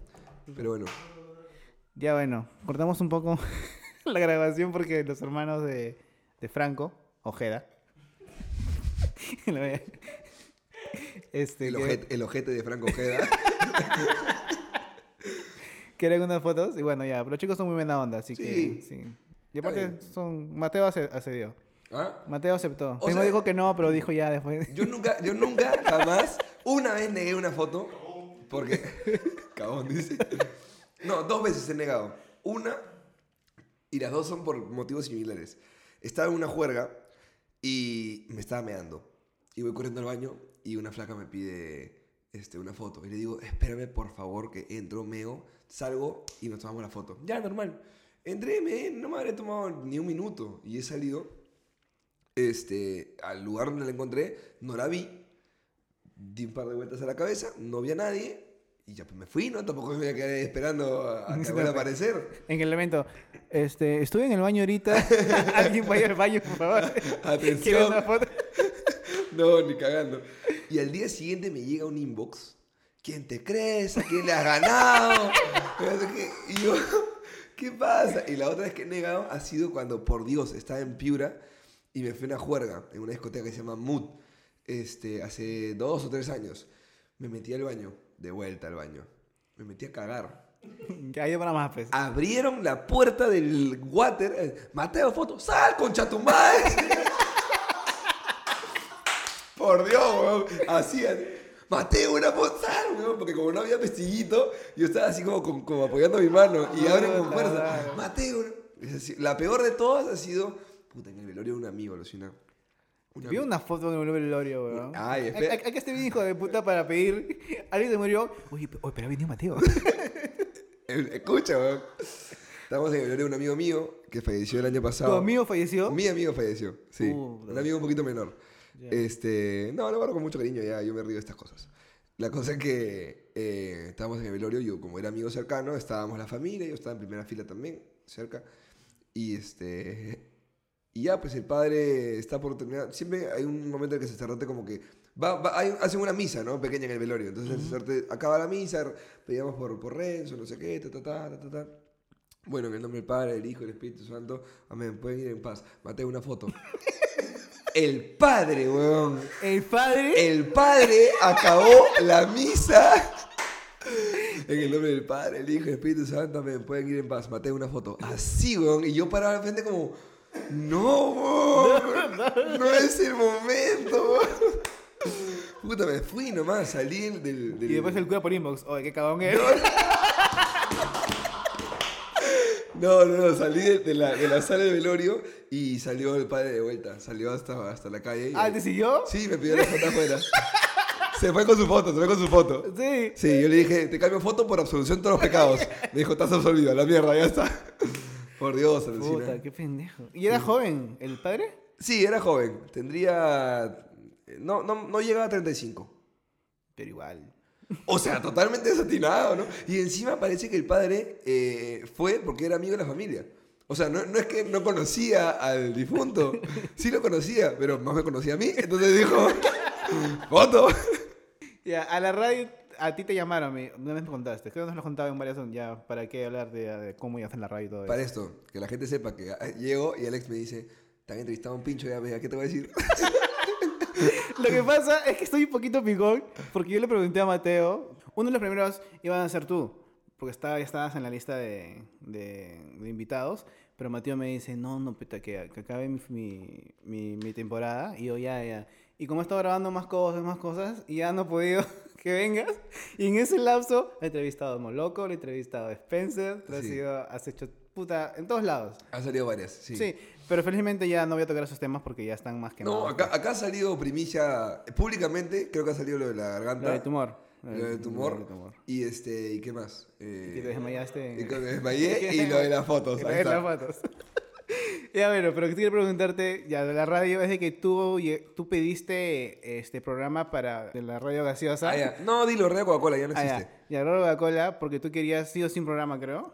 Pero bueno. Ya bueno, cortamos un poco [laughs] la grabación porque los hermanos de, de Franco, Ojeda, [laughs] este, El que- ojete, el ojete de Franco Ojeda. [laughs] quieren unas fotos y bueno, ya, pero los chicos son muy buena onda, así Sí. que sí. Y aparte, son, Mateo accedió. ¿Ah? Mateo aceptó. O sea- dijo que no, pero dijo ya después. Yo nunca, yo nunca, jamás, una vez negué una foto, porque, [laughs] cabón, dice. No, dos veces he negado. Una, y las dos son por motivos similares. Estaba en una juerga y me estaba meando. Y voy corriendo al baño y una flaca me pide este, una foto. Y le digo, espérame por favor que entro, meo, salgo y nos tomamos la foto. Ya, normal. Entré, me, no me habré tomado ni un minuto. Y he salido este, al lugar donde la encontré, no la vi. Di un par de vueltas a la cabeza, no vi a nadie. Y ya pues me fui, ¿no? Tampoco me voy a quedar esperando a, que vuelva a aparecer. En el evento, este, estuve en el baño ahorita. [laughs] Alguien vaya al baño, por favor. ¿Quiere Atención. una foto? [laughs] No, ni cagando. Y al día siguiente me llega un inbox. ¿Quién te crees? ¿A quién le has ganado? [laughs] Y yo, [laughs] ¿qué pasa? Y la otra vez que he negado ha sido cuando, por Dios, estaba en Piura y me fui a una juerga en una discoteca que se llama Mood. Este, hace dos o tres años. Me metí al baño, de vuelta al baño. Me metí a cagar. [laughs] Hay para más, pues. Abrieron la puerta del water. eh, Mateo, foto. ¡Sal, concha tu madre! Por Dios, weón. Así, así. Mateo, una foto. Sal, weón. Porque como no había pestillito, yo estaba así como, como, como apoyando mi mano. Y abren con fuerza. Mateo. La peor de todas ha sido. Puta, en el velorio de un amigo, alucina. Un Vi una foto de un velorio, weón. Ay, espera. hay- que bien hijo de puta para pedir. [laughs] Alguien se murió. Oye, oye, pero ha venido Mateo. [laughs] Eh, Escucha, weón. Estamos en el velorio de un amigo mío que falleció el año ¿Tu pasado. amigo falleció? Mi amigo falleció, sí. Puta. Un amigo un poquito menor. Ya. Este, no, lo guardo con mucho cariño, ya, yo me río de estas cosas. La cosa es que eh, estábamos en el velorio, yo como era amigo cercano, estábamos la familia, yo estaba en primera fila también, cerca. Y este, y ya, pues el padre está por terminar. Siempre hay un momento en que el sacerdote como que va, va- hay- hacen una misa, ¿no? Pequeña en el velorio. Entonces el sacerdote acaba la misa, pedíamos por, por Renzo, no sé qué, ta, ta, ta, ta, ta, ta. Bueno, en el nombre del Padre, del Hijo del Espíritu Santo. Amén. Pueden ir en paz. Mateo, una foto. [laughs] El padre, weón. El padre. El padre acabó la misa. En el nombre del Padre, el Hijo y el Espíritu Santo, amén. Pueden ir en paz. Mateo, una foto. Así, weón. Y yo paraba al frente como, no, weón. No es el momento, weón. Puta, me fui nomás. Salí del... del- Y después el cura por inbox. Oye, qué cagón es. No, no, no, salí de, de la, de la sala de velorio y salió el padre de vuelta. Salió hasta, hasta la calle. y- Ah, ¿te siguió? Sí, me pidió la foto afuera. Se fue con su foto, se fue con su foto. Sí. Sí, yo le dije, te cambio foto por absolución de todos los pecados. Me dijo, estás absolvido, la mierda, ya está. Por Dios, alucina. Puta, qué pendejo. ¿Y era joven el padre? Sí, era joven. Tendría... No, no, no llegaba a 35. Pero igual. O sea, totalmente desatinado, ¿no? Y encima parece que el padre eh, fue porque era amigo de la familia. O sea, no, no es que no conocía al difunto, [laughs] sí lo conocía, pero más me conocía a mí. Entonces dijo, [laughs] foto. Ya, a la radio, a ti te llamaron, me- una vez me contaste. Creo que nos lo contaba en varias, ya, ¿para qué hablar de, de cómo ibas en la radio y todo eso? Para esto, que la gente sepa que ah, llego y Alex me dice, te han entrevistado a un pincho, ya, ya, ¿qué te voy a decir? [laughs] Lo que pasa es que estoy un poquito picón, porque yo le pregunté a Mateo, uno de los primeros iban a ser tú, porque estaba, estabas en la lista de, de- de invitados, pero Mateo me dice, no, no, puta, que, que acabe mi, mi, mi- mi temporada, y yo, ya, ya. Y como he estado grabando más cosas, más cosas, y ya no he podido [laughs] que vengas, y en ese lapso he entrevistado a Moloco, le he entrevistado a Spencer, te has, Sí. ido- has hecho, puta, en todos lados. Han salido varias, sí. Sí. pero felizmente ya no voy a tocar esos temas porque ya están más que No, acá, acá ha salido primicia, públicamente, creo que ha salido lo de la garganta. Lo del tumor. Lo del tumor. Lo del tumor. Y este, ¿y qué más? Eh, Que te desmayaste. y me desmayé [laughs] y lo de las fotos. Y ahí de las fotos. [laughs] ya, bueno, pero quiero preguntarte, ya de la radio, es de que tú, tú pediste este programa para de la radio gaseosa. Ah, ya. No, dilo, Radio Coca-Cola, ya no Ah, existe. ya, ya, Radio Coca-Cola, porque tú querías sí o sin programa, creo.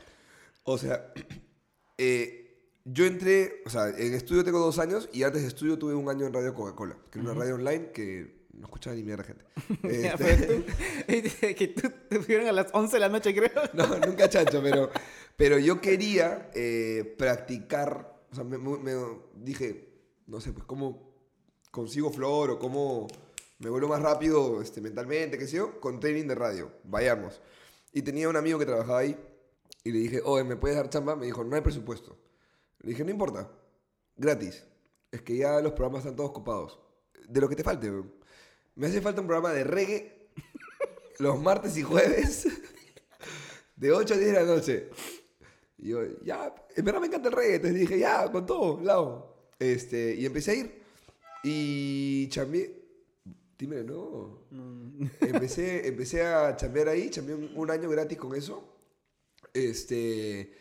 O sea, [clears throat] eh, yo entré, o sea, en estudio tengo dos años y antes de estudio tuve un año en Radio Coca-Cola, que era una radio online que no escuchaba ni mierda gente. [laughs] Este, [laughs] que tú te fueron a las 11 de la noche, creo. [laughs] no, nunca chancho, pero, pero yo quería eh, practicar, o sea, me, me- me dije, no sé, pues cómo consigo flor o cómo me vuelvo más rápido este, mentalmente, qué sé yo, con training de radio, vayamos. Y tenía un amigo que trabajaba ahí y le dije, oye, ¿me puedes dar chamba? Me dijo, no hay presupuesto. Le dije, no importa, gratis. Es que ya los programas están todos copados. De lo que te falte. Me hace falta un programa de reggae [laughs] los martes y jueves [laughs] de 8 a 10 de la noche. Y yo, ya, en verdad me encanta el reggae. Entonces dije, ya, con todo, lao. Este, y empecé a ir. Y chambeé Timbre, no. Empecé, empecé a chambear ahí, chambeé un, un año gratis con eso. Este.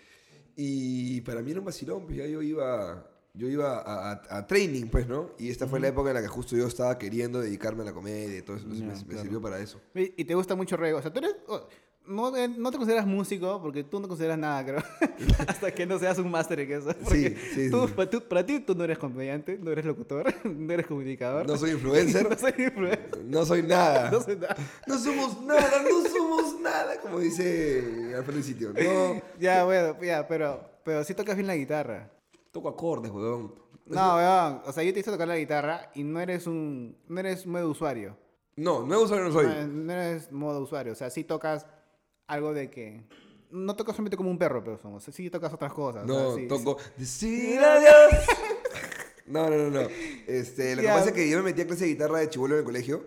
Y para mí era un vacilón, pues ya yo iba. Yo iba a, a- a training, pues, ¿no? Y esta fue la época en la que justo yo estaba queriendo dedicarme a la comedia y todo eso. Entonces me, me claro. sirvió para eso. Y te gusta mucho reggae. O sea, tú eres. oh, no, eh, no te consideras músico porque tú no consideras nada, creo. [laughs] Hasta que no seas un máster en eso. Porque sí, tú- sí. Para, tú- para ti, tú no eres comediante, no eres locutor, [laughs] no eres comunicador. No soy [laughs] influencer, no soy influencer. no soy nada. No soy nada. No somos nada, no somos nada, como dice Alfredo Sitio. No, Ya, bueno, ya, pero, pero sí tocas bien la guitarra. toco acordes, weón. No, weón. O sea, yo te hice tocar la guitarra y no eres un. No eres modo usuario. No, nuevo usuario no soy. No, no eres modo usuario. O sea, sí tocas algo de que. No tocas solamente como un perro, pero somos. Sí tocas otras cosas. No, sí- toco decir adiós. No, no, no, no. [laughs] Este, lo Ya. que pasa es que yo me metí a clase de guitarra de chivolo en el colegio.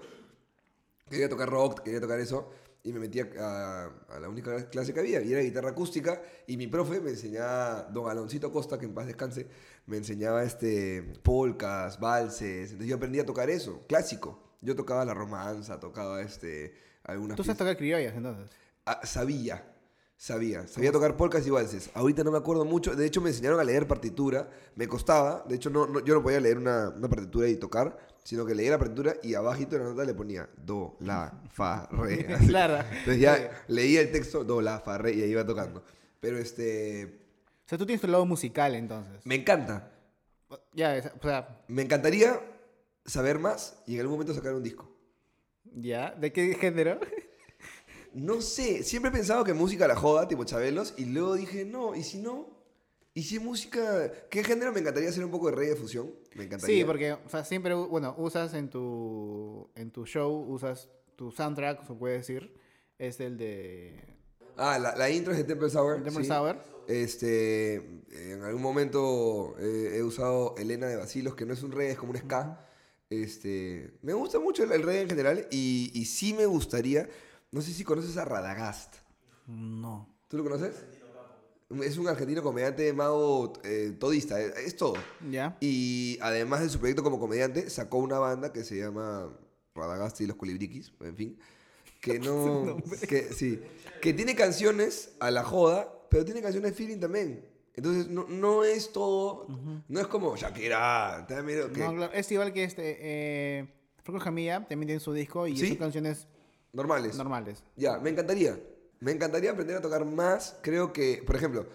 Quería tocar rock, quería tocar eso. Y me metí a, a- la única clase que había, y era guitarra acústica. Y mi profe me enseñaba, don Aloncito Costa, que en paz descanse, me enseñaba este, polcas, valses. Entonces yo aprendí a tocar eso, clásico. Yo tocaba la romanza, tocaba este, algunas Tú sabes tocar criollas, entonces. Ah, sabía, sabía, sabía tocar polcas y valses. Ahorita no me acuerdo mucho. De hecho, me enseñaron a leer partitura. Me costaba. De hecho, no, no- yo no podía leer una, una partitura y tocar, sino que leía la partitura y abajito de la nota le ponía do, la, fa, re. [laughs] así. Claro. Entonces ya leía el texto do, la, fa, re y ahí iba tocando. Pero este. O sea, tú tienes tu lado musical, entonces. Me encanta. Ya, o sea, Me encantaría saber más y en algún momento sacar un disco. ya. ¿De qué género? No sé, siempre he pensado que música la joda, tipo Chabelos, y luego dije, no, ¿y si no? ¿Y si música? ¿Qué género me encantaría hacer un poco de reggae fusión? Me encantaría. Sí, porque, o sea, siempre, bueno, usas en tu, en tu show, usas tu soundtrack, se puede decir, es el de Ah, la, la intro es de Temple Sour. Temple sí. Sour. Este, en algún momento eh, he usado Elena de Basilos, que no es un reggae, es como un ska. Este, me gusta mucho el, el reggae en general y, y sí me gustaría, no sé si conoces a Radagast. No. ¿Tú lo conoces? Es un argentino comediante mago eh, todista, eh, es todo. ¿Ya? Y además de su proyecto como comediante, sacó una banda que se llama Radagasti y los Culibriquis, en fin. Que [laughs] no. que, sí. Que tiene canciones a la joda, pero tiene canciones feeling también. Entonces, no, no es todo. No es como Shakira. te da miedo que- No, claro, es igual que este, eh, Franco Jamilla también tiene su disco y ¿Sí? son canciones Normales. normales. Ya, me encantaría. Me encantaría aprender a tocar más. Creo que, por ejemplo,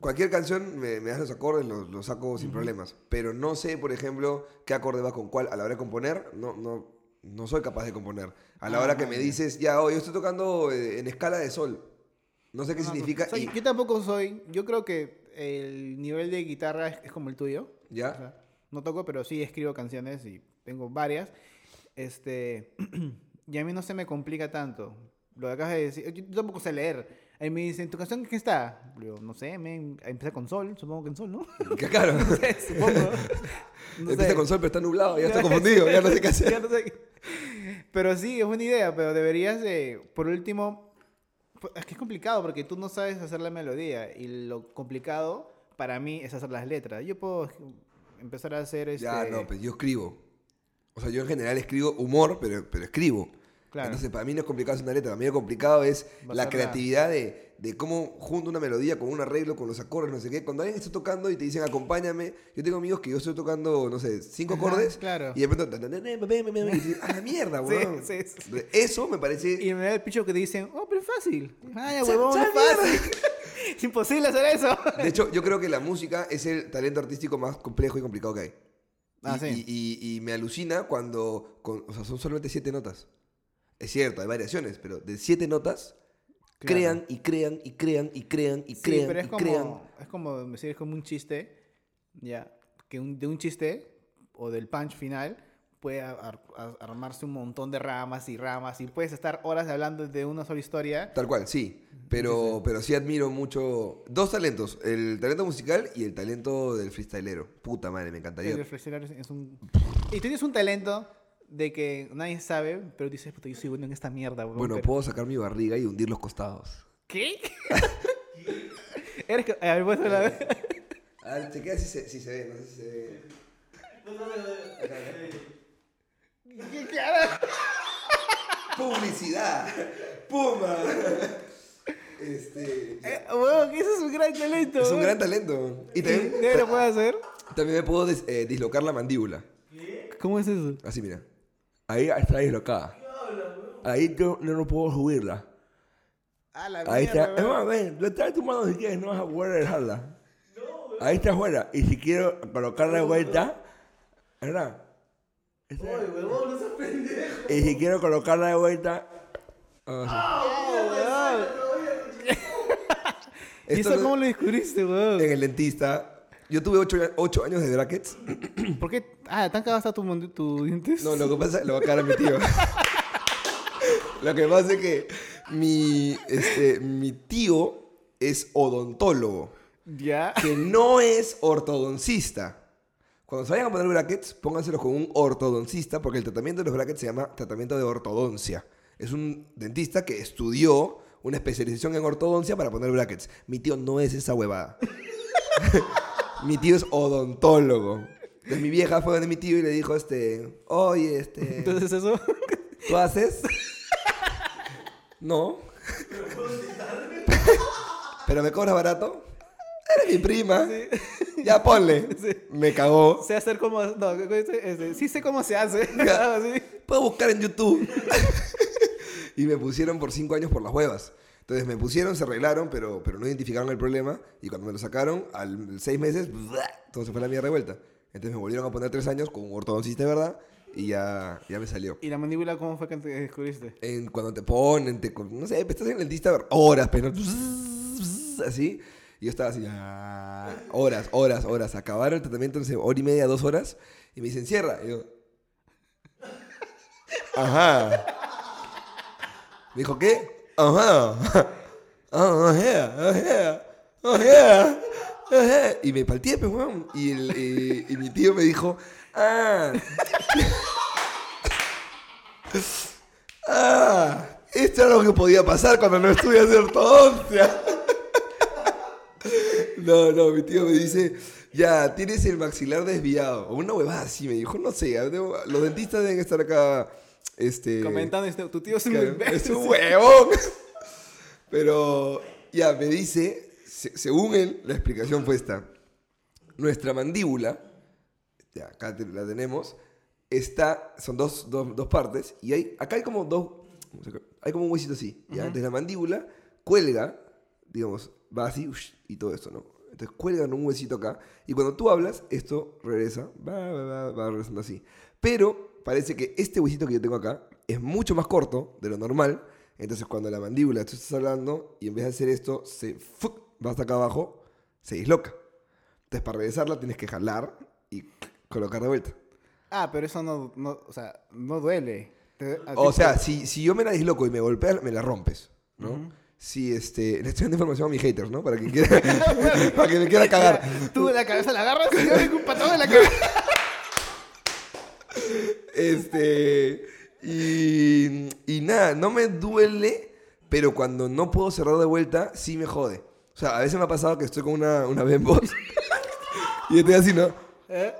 cualquier canción me, me das los acordes, los, los saco sin problemas. Pero no sé, por ejemplo, qué acorde va con cuál. A la hora de componer, no, no, no soy capaz de componer. A la Ah, hora que me ya. dies, ya, oh, yo estoy tocando eh, en escala de sol. No sé qué No, significa. sea, y- Yo tampoco soy, yo creo que el nivel de guitarra es, es como el tuyo. ¿Ya? O sea, no toco, pero sí escribo canciones y tengo varias. Este, [clears throat] y a mí no se me complica tanto. Lo que acabas de decir, yo, tampoco sé leer. Ahí me dicen, ¿tu canción qué está? Le digo, no sé, me empieza con sol, supongo que en sol, ¿no? [laughs] claro. [laughs] supongo. [laughs] No Empieza sé. con sol, pero está nublado, ya estoy confundido, ya no sé qué hacer. Ya no sé qué- Pero sí, es buena idea, pero deberías de, por último, es que es complicado porque tú no sabes hacer la melodía y lo complicado para mí es hacer las letras. Yo puedo empezar a hacer este... Ya, no, pues yo escribo. O sea, yo en general escribo humor, pero, pero escribo. Claro. Entonces, para mí no es complicado hacer una letra. Para mí lo complicado es la creatividad de, de cómo junto una melodía con un arreglo, con los acordes, no sé qué. Cuando alguien está tocando y te dicen, acompáñame. Yo tengo amigos que yo estoy tocando, no sé, cinco acordes. claro. Y de pronto, y a la mierda, [laughs] Sí, weón. sí, sí. Eso me parece. Y me da el picho que dicen, oh, pero es fácil. Ay, huevón, es fácil. es [laughs] imposible hacer eso. De hecho, yo creo que la música es el talento artístico más complejo y complicado que hay. Ah, y, sí. y- y- y me alucina cuando. con- o sea, son solamente siete notas. Es cierto, hay variaciones, pero de siete notas Claro. crean y crean y crean y crean y Sí, crean pero es y como, crean. es como decir, es como un chiste, ya, que un- de un chiste o del punch final puede ar- ar- armarse un montón de ramas y ramas y puedes estar horas hablando de una sola historia. Tal cual, sí. Pero, pero sí admiro mucho. Dos talentos: el talento musical y el talento del freestylero. Puta madre, me encantaría. El es- un... Y tú tienes un talento de que nadie sabe, pero dices, puta, yo soy bueno en esta mierda. weón", Bueno, pero- puedo sacar mi barriga y hundir los costados. ¿Qué? [laughs] Eres que... A ver, muéstrala, a ver. A ver, chequea si se, si se ve, no sé si se ve. ¿Qué cara? publicidad. Puma. Este, Eh, huevón, que eso es un gran talento. es un huevón. gran talento. Y también, ¿Nadie lo puede hacer? también me puedo des- eh, dislocar la mandíbula. ¿Cómo es eso? Así, mira. Ahí está dislocada. Ahí yo no, no puedo subirla. Ah, la Ahí está. Es huevón. más, ven, le trae tu mano si quieres, no vas a poder dejarla. Ahí está afuera. Y si quiero colocarla de vuelta, ¿verdad? Esta- Y si quiero colocarla de vuelta. ah, ¿Y eso cómo lo descubriste, weón? En el dentista. Yo tuve 8, años de brackets. [clears throat] ¿Por qué? Ah, ¿tan cagado está tu, tu dientes? No, lo que pasa lo va a cagar a mi tío. [laughs] lo que pasa es que mi, este, mi tío es odontólogo. ¿Ya? que no es ortodoncista. Cuando se vayan a poner brackets, pónganselos con un ortodoncista, porque el tratamiento de los brackets se llama tratamiento de ortodoncia. Es un dentista que estudió una especialización en ortodoncia para poner brackets. Mi tío no es esa huevada. [laughs] mi tío es odontólogo. Entonces mi vieja fue donde mi tío y le dijo, este, oye, este, Entonces eso... [laughs] ¿tú haces? [laughs] no. ¿Pero me cobras barato? Eres mi prima. Ya ponle. Me cagó. sé hacer cómo... No. Este, sí sé cómo se hace. Puedo buscar en YouTube. Y me pusieron por cinco años por las huevas. Entonces me pusieron, se arreglaron, pero, pero no identificaron el problema. Y cuando me lo sacaron, al seis meses, todo se fue a la mierda de vuelta. Entonces me volvieron a poner tres años con un ortodoncista de verdad y ya, ya me salió. ¿Y la mandíbula cómo fue que te descubriste? En, cuando te ponen, te, no sé, estás en el dentista horas, pero así. Y yo estaba así, ah, horas, horas, horas. Acabaron el tratamiento, sé, hora y media, dos horas. Y me dicen, cierra. Y yo, ajá. Dijo, ¿qué? [laughs] Ah, ajá, ajá, ajá, ajá. Y me palteé, pues, weón. Y, el, y, mi tío me dijo, ah. [laughs] Ah, esto era lo que podía pasar cuando no estudias ortodoncia. [laughs] No, no, mi tío me dice, ya, tienes el maxilar desviado. O una huevada así, me dijo, no sé, los dentistas deben estar acá, este... Comentando, este, tu tío es un es un [laughs] huevón. Pero, ya, me dice, se- según él, la explicación fue esta. Nuestra mandíbula, ya, acá la tenemos, está, son dos, dos, dos partes, y hay, acá hay como dos, hay como un huesito así, ¿ya? Entonces la mandíbula cuelga, digamos, va así, ush, y todo esto, ¿no? Entonces cuelgan un huesito acá, y cuando tú hablas, esto regresa, va, va, va, va regresando así. Pero parece que este huesito que yo tengo acá es mucho más corto de lo normal, entonces cuando la mandíbula, tú estás hablando, y en vez de hacer esto, se ¡fuc! va hasta acá abajo, se disloca. Entonces para regresarla tienes que jalar y colocar de vuelta. Ah, pero eso no, no, o sea, no duele. Te- a O sea, te- si, si yo me la disloco y me golpeas, me la rompes, ¿no? Si este... Le estoy dando información a mis haters, ¿no? Para que, quiera, [laughs] para que me quiera cagar. [laughs] Tú de la cabeza la agarras y yo vengo un patón en la cabeza. Este... Y, y nada, no me duele, pero cuando no puedo cerrar de vuelta, sí me jode. O sea, a veces me ha pasado que estoy con una, una Bembos [laughs] y estoy así, ¿no? ¿Eh?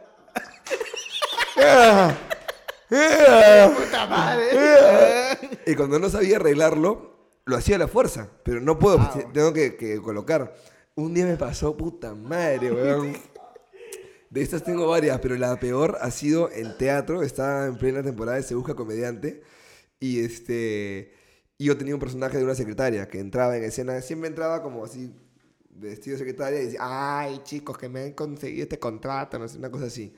[laughs] ¡Ah! ¡Ah! [laughs] ¡Puta madre! Y cuando no sabía arreglarlo, lo hacía a la fuerza. Pero no puedo, Ah, tengo que, que colocar. Un día me pasó, puta madre, weón. De estas tengo varias, pero la peor ha sido en teatro. Estaba en plena temporada de Se Busca Comediante. Y este. Yo tenía un personaje de una secretaria que entraba en escena. Siempre entraba como así, vestido de secretaria, y decía, ay, chicos, que me han conseguido este contrato, no sé, una cosa así.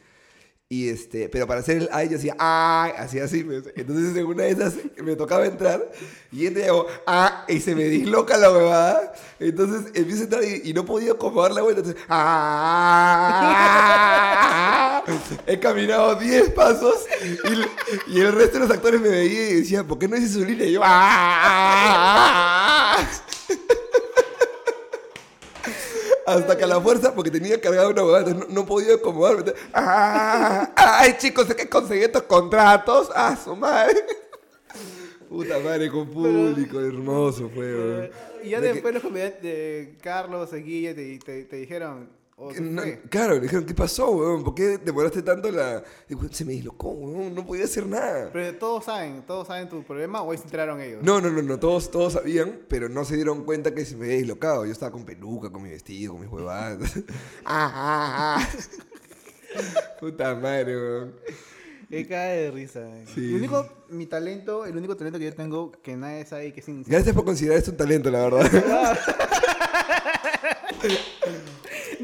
Y este, pero para hacer el ay, yo hacía ay, hacía así. Entonces en una de esas me tocaba entrar y y hago ah, y se me disloca la huevada. Entonces empiezo a entrar y, no podía acomodar la vuelta. Entonces, ah, he caminado 10 pasos y, y el resto de los actores me veían y decían, ¿por qué no hice su línea? Y yo, ah, hasta que a la fuerza, porque tenía cargada una huevada, no, no podía acomodarme. ¡Ah! ¡Ay, chicos, sé que conseguí estos contratos! ¡Ah, su madre! Puta madre, con público, hermoso fue. Y ya De que- después los comediantes de Carlos, te, te, te dijeron, Claro, le dijeron, ¿qué pasó, weón? ¿Por qué demoraste tanto la...? Digo, se me dislocó, weón, no podía hacer nada. Pero todos saben, todos saben tu problema o ahí se enteraron ellos. No, no, no, no, todos, todos sabían, pero no se dieron cuenta que se me había dislocado. Yo estaba con peluca, con mi vestido, con mis huevadas. [laughs] ah, ah, ah. [laughs] Puta madre, weón. Que cae de risa. Sí. El único, mi talento, el único talento que yo tengo que nadie sabe que es. Gracias por considerar esto un talento, la verdad. [laughs]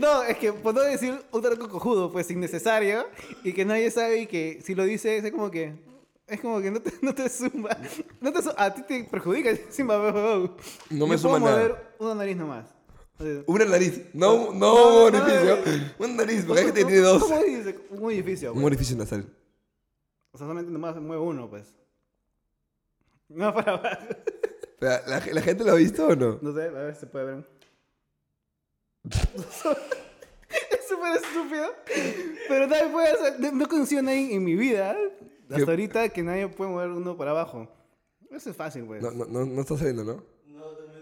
No, es que por no decir un talento cojudo, pues innecesario, y que nadie sabe y que si lo dices es como que... Es como que no te, no te suma. No te a ti te perjudica [laughs] encima. No me Yo puedo suma nada. mover una nariz nomás. O sea, Una nariz, no, no, No, un no, orificio. Una nariz, porque hay gente que ¿cómo- tiene dos. ¿Cómo dice? Un edificio. Un pues. orificio nasal. O sea, solamente nomás mueve uno, pues. No [laughs] para abajo. Pero, ¿La, la gente lo ha visto o no? No sé, a ver si se puede ver. Es súper estúpido. Pero nadie puede hacer. No no conocido a nadie en mi vida. ¿Qué? Hasta ahorita que nadie puede mover uno para abajo. Eso es fácil, pues. No, no, no, no está saliendo, ¿no?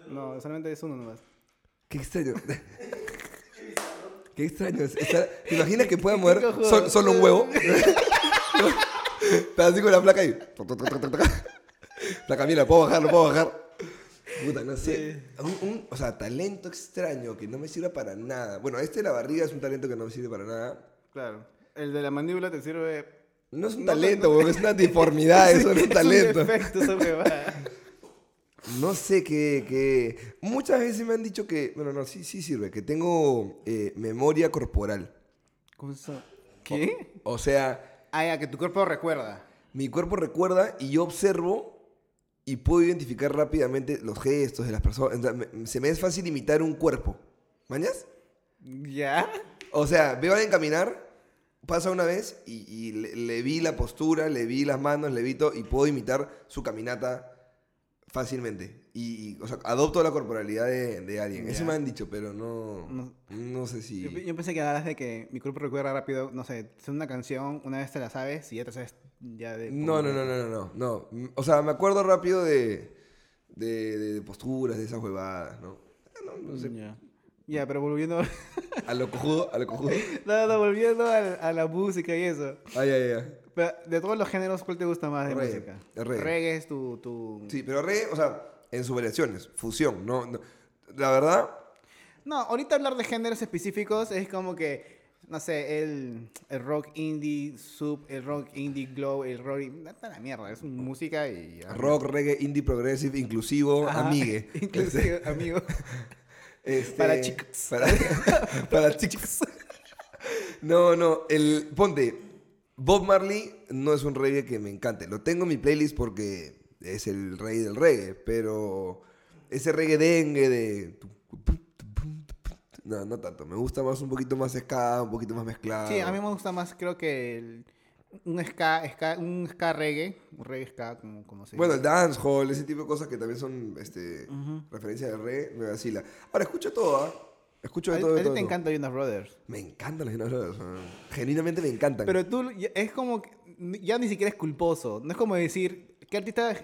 No, solamente es uno nomás. Qué extraño. [laughs] Qué extraño. es estar- ¿Te imaginas que pueda [laughs] mover cojudo. sol- solo un huevo? [laughs] Está así con la placa ahí. Placa, mira, puedo bajar, lo puedo bajar. Puta, no sé. Un, un- o sea, talento extraño que no me sirve para nada. Bueno, este de la barriga es un talento que no me sirve para nada. Claro. El de la mandíbula te sirve. No es un No, talento, no, no. weón, es una deformidad, [laughs] eso no es un talento. Es un defecto esa huevada. No sé qué, qué- Muchas veces me han dicho que. Bueno, no, sí, sí sirve. Que tengo eh, memoria corporal. ¿Cómo se- ¿Qué? O sea, Ah, ya, que tu cuerpo recuerda. mi cuerpo recuerda y yo observo y puedo identificar rápidamente los gestos de las personas. Me- se me es fácil imitar un cuerpo. ¿Mañas? ¿Ya? O sea, veo a alguien caminar, pasa una vez y, y le, le vi la postura, le vi las manos, le vi todo y puedo imitar su caminata fácilmente. Y, o sea, adopto la corporalidad de, de alguien. Eso Ya. me han dicho, pero no, No. no sé si... Yo, yo pensé que hablas de que mi cuerpo recuerda rápido, no sé, es una canción, una vez te la sabes y ya te sabes ya de... No, no, no, no, no, no, no. Mm, O sea, me acuerdo rápido de, de, de- posturas, de esas huevadas, ¿no? Ah, No, no sé. Ya. Ya, pero volviendo... [laughs] A lo cojudo, a lo cojudo. no, no, volviendo al- a, la música y eso. Ay, ay, ay. Pero de todos los géneros, ¿cuál te gusta más de Reggae, música? el reggae. es tu... tu... Sí, pero reggae, o sea, en sus variaciones, fusión, no, no. La verdad, No, ahorita hablar de géneros específicos es como que, no sé, el, el rock indie sub, el rock indie glow, el rock... Está la mierda, es música y... rock, reggae, indie, progressive, inclusivo, Ajá, amigue. [laughs] Inclusive, amigo. Este, Para chicos. Para, [laughs] para chicos. No, no, el, ponte, Bob Marley no es un reggae que me encante. Lo tengo en mi playlist porque es el rey del reggae, pero ese reggae dengue de... No, no tanto. Me gusta más un poquito más ska, un poquito más mezclado. Sí, a mí me gusta más, creo que el- un ska, ska, un ska reggae, un reggae ska, como, como se Bueno, el dancehall, ese tipo de cosas que también son este, Ujú. referencias del reggae, me vacila. Ahora, escucho todo, ¿ah? Escucho A, de a todo, de ti te de todo. encanta Jonas Brothers. Me encantan los Jonas Brothers. ah. Genuinamente me encantan. Pero tú, es como, que ya ni siquiera es culposo. No es como decir, ¿qué artista,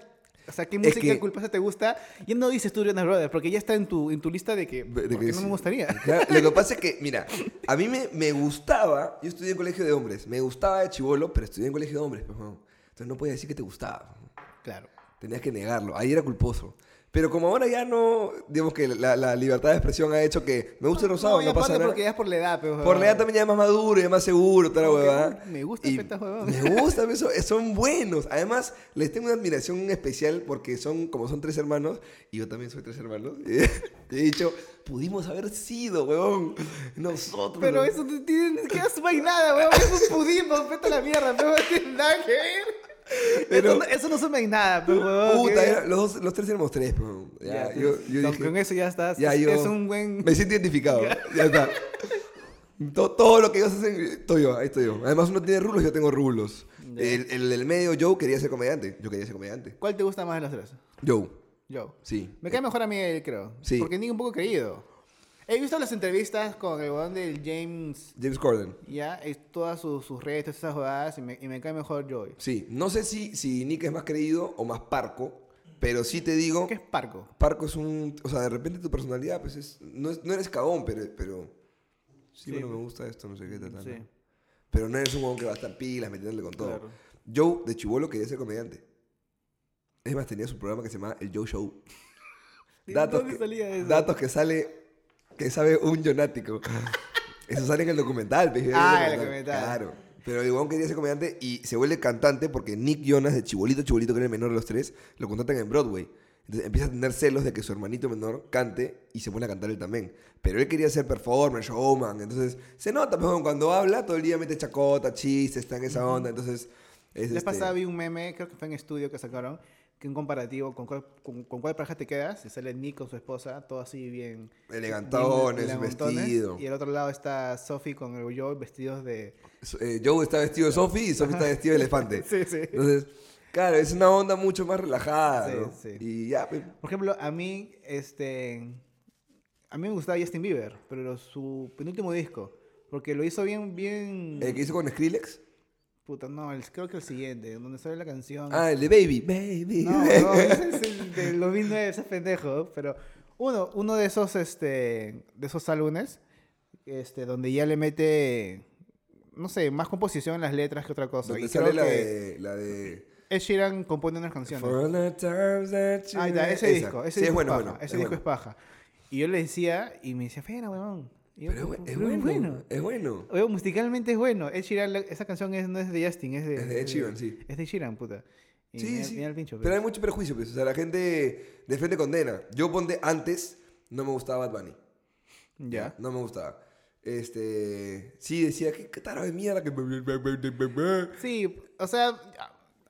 o sea, qué música que- culposa te gusta? Ya no dices tú Jonas Brothers, porque ya está en tu, en tu lista de que, De- no me gustaría. [laughs] Claro, lo que pasa es que, mira, a mí me, me gustaba, yo estudié en colegio de hombres, me gustaba de chivolo, pero estudié en colegio de hombres, pues, entonces no podía decir que te gustaba, Claro. tenías que negarlo, ahí era culposo. Pero como ahora ya no, digamos que la, la libertad de expresión ha hecho que me gusta el rosado, y no, pasa nada. porque ya es por la edad, pero... Por la edad también ya es más maduro, ya es más seguro, toda la que, huevada. me gusta Y esta huevada. Me gusta, eso, son buenos. Además, les tengo una admiración especial porque son, como son tres hermanos, y yo también soy tres hermanos, [laughs] y he dicho, pudimos haber sido, huevón, nosotros. Pero eso no tiene suma en nada, weón. Eso pudimos, vete a la mierda, no tiene nada que ver. [laughs] Pero- eso, no, eso no suma en nada, pero. Puta, era- los, los tres éramos tres. Ya, Ya, yo, pues, yo con, dije, con eso ya estás. ya es, yo es un buen. me siento identificado, ya [laughs] está. To- Todo lo que ellos hacen, estoy yo, ahí estoy yo. Además, uno tiene rulos, yo tengo rulos. El, el del medio, Joe, quería ser comediante. Yo quería ser comediante. ¿Cuál te gusta más de los tres? Joe, Yo. sí. Me cae mejor a mí él, creo. Sí. Porque ni un poco creído. He visto las entrevistas con el weón del James. James Corden. Ya, es todas sus, sus redes, todas esas jugadas, y me, y me cae mejor Joy. Sí, no sé si, si Nick es más creído o más parco, pero sí te digo, ¿Qué es Parco? parco es un... O sea, de repente tu personalidad, pues es... No, es- no eres cagón, pero, pero sí, Sí. bueno, me gusta esto, no sé qué, tal, Sí, ¿no? Pero no eres un huevón que va a estar pilas, metiéndole con todo. claro. Joe, de chivolo, quería ser comediante. Es más, tenía su programa que se llamaba El Joe Show. [laughs] ¿De Datos dónde que, salía eso? datos que sale, que sabe un yonático. Eso sale en el documental. pe, Ah, en el documental. Claro. Pero el huevón quería ser comediante y se vuelve cantante porque Nick Jonas, de chibolito, chibolito, que era el menor de los tres, lo contratan en Broadway. Entonces empieza a tener celos de que su hermanito menor cante y se pone a cantar él también. Pero él quería ser performer, showman. Entonces se nota, pues, cuando habla, todo el día mete chacota, chistes, está en esa onda. Entonces es La este, pasada vi un meme, creo que fue en estudio que sacaron, que un comparativo con cuál, con, con cuál pareja te quedas. Y sale Nick con su esposa, todo así bien. elegantones, vestido. Y al otro lado está Sophie con el Joe vestidos de. Eh, Joe está vestido de Sophie y Sophie está vestido de elefante. [laughs] Sí, sí. Entonces, claro, es una onda mucho más relajada. Sí, ¿no? sí. Y ya, pues, Por ejemplo, a mí, este. A mí me gustaba Justin Bieber, pero su penúltimo disco. Porque lo hizo bien, bien. el que hizo con Skrillex. Puta, no, el- creo que el siguiente, donde sale la canción. Ah, el de Baby. Baby. No, no, [laughs] ese es el de 2009, ese pendejo. Pero uno, uno de esos, este, de esos álbumes, este, donde ya le mete, no sé, más composición en las letras que otra cosa. Donde Y sale creo la que de, la de... Ed Sheeran compone unas canciones. You- Ahí está, ese Esa. disco, ese sí, disco es bueno, es paja, bueno. ese es disco bueno. es paja. Y yo le decía, y me decía, Fena, weón. Yo, Pero es, bu- es "Pero bueno, es bueno. Oye, musicalmente es bueno. Ed Sheeran, la- esa canción es, no es de Justin, es de... Es de Ed Sheeran, sí. Es de Sheeran, puta. Y Sí, mira- sí. pincho, Pero hay mucho prejuicio, pues. O sea, la gente de frente condena. Yo ponte antes, no me gustaba Bad Bunny. Ya. No me gustaba. Este. Sí, decía, ¿qué cataro de mierda? Que... Sí, o sea,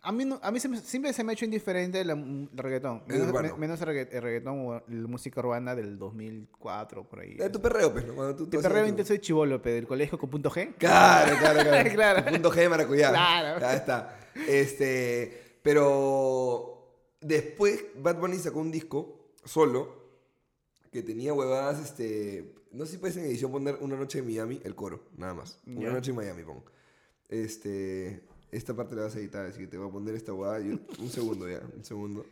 a- mí, no- a mí se me- siempre se me ha hecho indiferente el reggaetón. El Menos, urbano. me- menos el, regga- el reggaetón o la música urbana del 2004, por ahí. Eh, tu perreo, pues, ¿no? Cuando tú, tú perreo intenso de chivolo, del colegio con punto G. Claro, claro, claro. [laughs] Claro. Punto G de maracuyá. Claro. Ya está. Este, pero después Bad Bunny sacó un disco solo que tenía huevadas, este, no sé si puedes en edición poner Una noche en Miami, el coro, nada más. Una noche en Miami, pon. Este, esta parte la vas a editar, así que te voy a poner esta yo- un segundo ya, un segundo.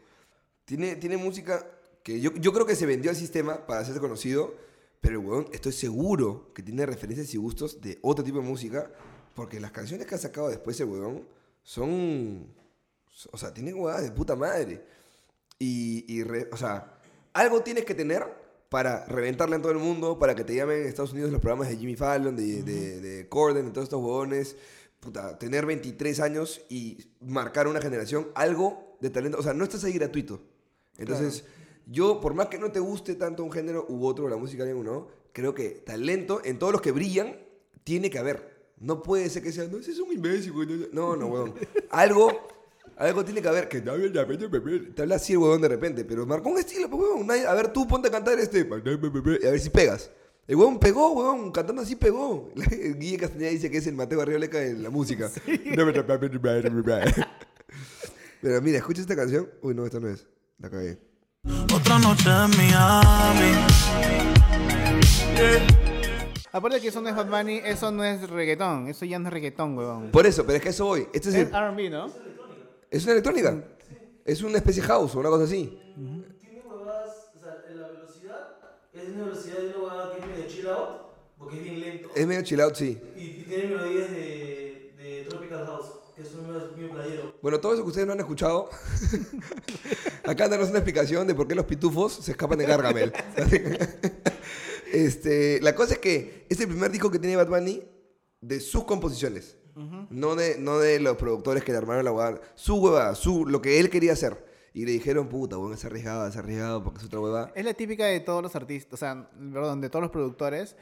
Tiene, tiene música que yo, yo creo que se vendió al sistema para hacerse conocido, pero el estoy seguro que tiene referencias y gustos de otro tipo de música, porque las canciones que ha sacado después el huevón son, o sea, tienen huevadas de puta madre. Y, y re- o sea, algo tienes que tener para reventarla en todo el mundo, para que te llamen en Estados Unidos los programas de Jimmy Fallon, de, de, de Corden, de todos estos huevones. Puta, tener 23 años y marcar una generación, algo de talento. O sea, no estás ahí gratuito. Entonces, yo, por más que no te guste tanto un género u otro, la música o no, creo que talento en todos los que brillan tiene que haber. No puede ser que sea, no, ese es un imbécil. güey". No, no, huevón. [laughs] Algo, algo tiene que haber. Que te habla así huevón de repente, pero marcó un estilo, pues. Nadie- A ver, tú ponte a cantar este. Y a ver si pegas. El huevón pegó, huevón. Cantando así pegó. [laughs] Guille Castañeda dice que es el Mateo Arrioleca de la música. [laughs] Pero mira, escucha esta canción. Uy, no, esta no es. La cagué. Otra noche en Miami. Aparte que eso no es Bad Bunny, eso no es reggaetón. Eso ya no es reggaetón, huevón. Por eso, pero es que eso voy. Este es, Es el- R&B, ¿no? es una electrónica. Es una especie house o una cosa así. Es una velocidad de una huevada que es medio chill out, porque es bien lento. Es medio chill out, sí. Y, y tiene melodías de, de Tropical House, que es un medio, medio playero. Bueno, todo eso que ustedes no han escuchado, [laughs] acá danos una explicación de por qué los pitufos se escapan de Gargamel. [laughs] este, la cosa es que es el primer disco que tiene Bad Bunny de sus composiciones. no, de, no de los productores que le armaron la huevada. Su huevada, su, lo que él quería hacer. Y le dijeron, puta, bueno, es arriesgado, es arriesgado porque es otra huevada. Es la típica de todos los artistas, o sea, perdón, de todos los productores,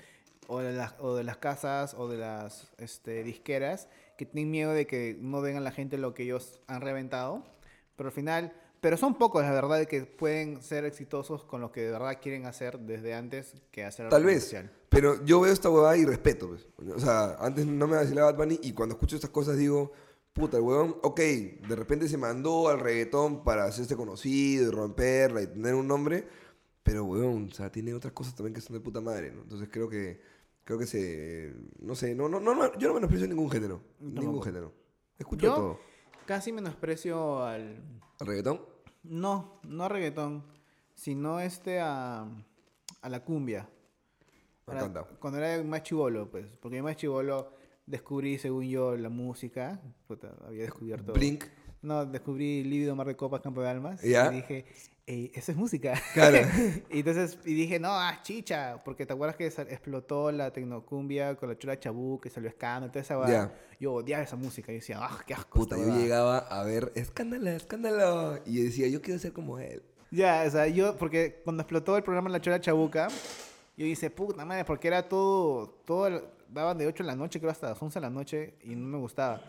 o de las, o de las casas, o de las este, disqueras, que tienen miedo de que no den a la gente lo que ellos han reventado. Pero al final, pero son pocos, la verdad, que pueden ser exitosos con lo que de verdad quieren hacer desde antes que hacer Tal vez. comercial. Pero yo veo esta huevada y respeto. pues. O sea, antes no me vacilaba Bad Bunny y cuando escucho estas cosas digo, puta, el huevón, ok, de repente se mandó al reggaetón para hacerse conocido y romperla y tener un nombre, pero huevón, o sea, tiene otras cosas también que son de puta madre, ¿no? Entonces creo que, creo que se, no sé, no, no, no, no, yo no menosprecio ningún género, ningún género. Escucho Yo todo. casi menosprecio al... ¿Al reggaetón? No, no a reggaetón, sino este a, a la cumbia. Me encanta. Cuando era más chivolo, pues. Porque más chivolo descubrí, según yo, la música. Puta, había descubierto. Blink. No, descubrí Lívido Mar de Copas, Campo de Almas. ¿Ya? Y dije, "Ey, eso es música. Claro. [laughs] y entonces, y dije, no, ah, chicha. Porque te acuerdas que explotó la tecnocumbia con la chula chabú, que salió escándalo, toda esa. Yo odiaba esa música. Y decía, ah, qué asco. Puta, yo huevada". llegaba a ver, escándalo, escándalo. Y yo decía, yo quiero ser como él. Ya, o sea, yo, porque cuando explotó el programa La Chola Chabuca, yo dije, puta madre, porque era todo, todo, daban de 8 de la noche, creo hasta las 11 de la noche, y no me gustaba.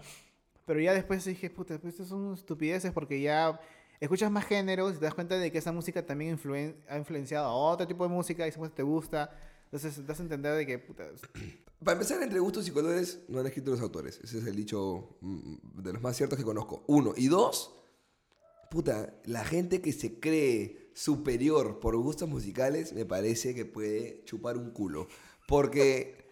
Pero ya después dije, puta, pues estas son estupideces, porque ya escuchas más géneros y te das cuenta de que esa música también influen- ha influenciado a otro tipo de música y después te gusta. Entonces das a entender de que, puta, [clears throat] Para empezar, entre gustos y colores no han escrito los autores. Ese es el dicho mm, de los más ciertos que conozco. Uno. Y dos, puta, la gente que se cree superior por gustos musicales me parece que puede chupar un culo. Porque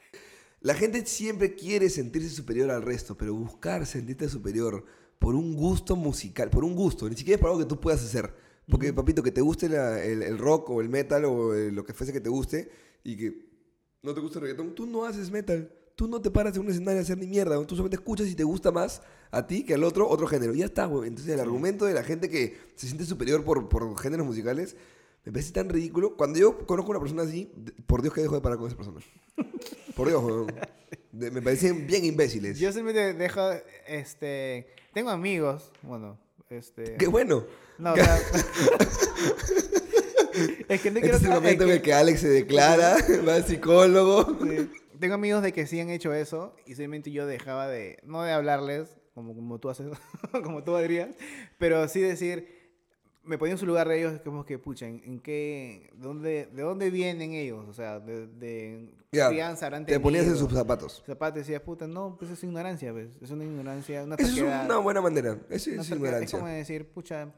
la gente siempre quiere sentirse superior al resto, pero buscar sentirte superior por un gusto musical, por un gusto, ni siquiera es por algo que tú puedas hacer. Porque, papito, que te guste la- el, el rock o el metal o eh, lo que fuese que te guste y que no te gusta el reggaetón, tú no haces metal. Tú no te paras en un escenario a hacer ni mierda. Tú solamente escuchas y te gusta más a ti que al otro, otro género. Ya está, güey. Entonces, el argumento de la gente que se siente superior por, por géneros musicales me parece tan ridículo. Cuando yo conozco a una persona así, por Dios que dejo de parar con esa persona. [laughs] Por Dios. De- Me parecen bien imbéciles. yo simplemente dejo, este, tengo amigos, bueno, este... Qué bueno. No, o sea, [laughs] es que no Este quiero es el tra- momento en el que Alex se declara, [laughs] va al psicólogo. Sí. Tengo amigos de que sí han hecho eso y simplemente yo dejaba de, no de hablarles, como, como tú haces, como tú dirías, pero sí decir, me ponía en su lugar de ellos, como que, pucha, ¿en, en qué, de dónde, de dónde vienen ellos? O sea, de, de Ya, crianza habrán Te ponías en sus zapatos. zapatos y decías, puta, no, pues es ignorancia, pues, es una ignorancia, una es una buena manera. Es terquedad. ignorancia. Es como decir, pucha,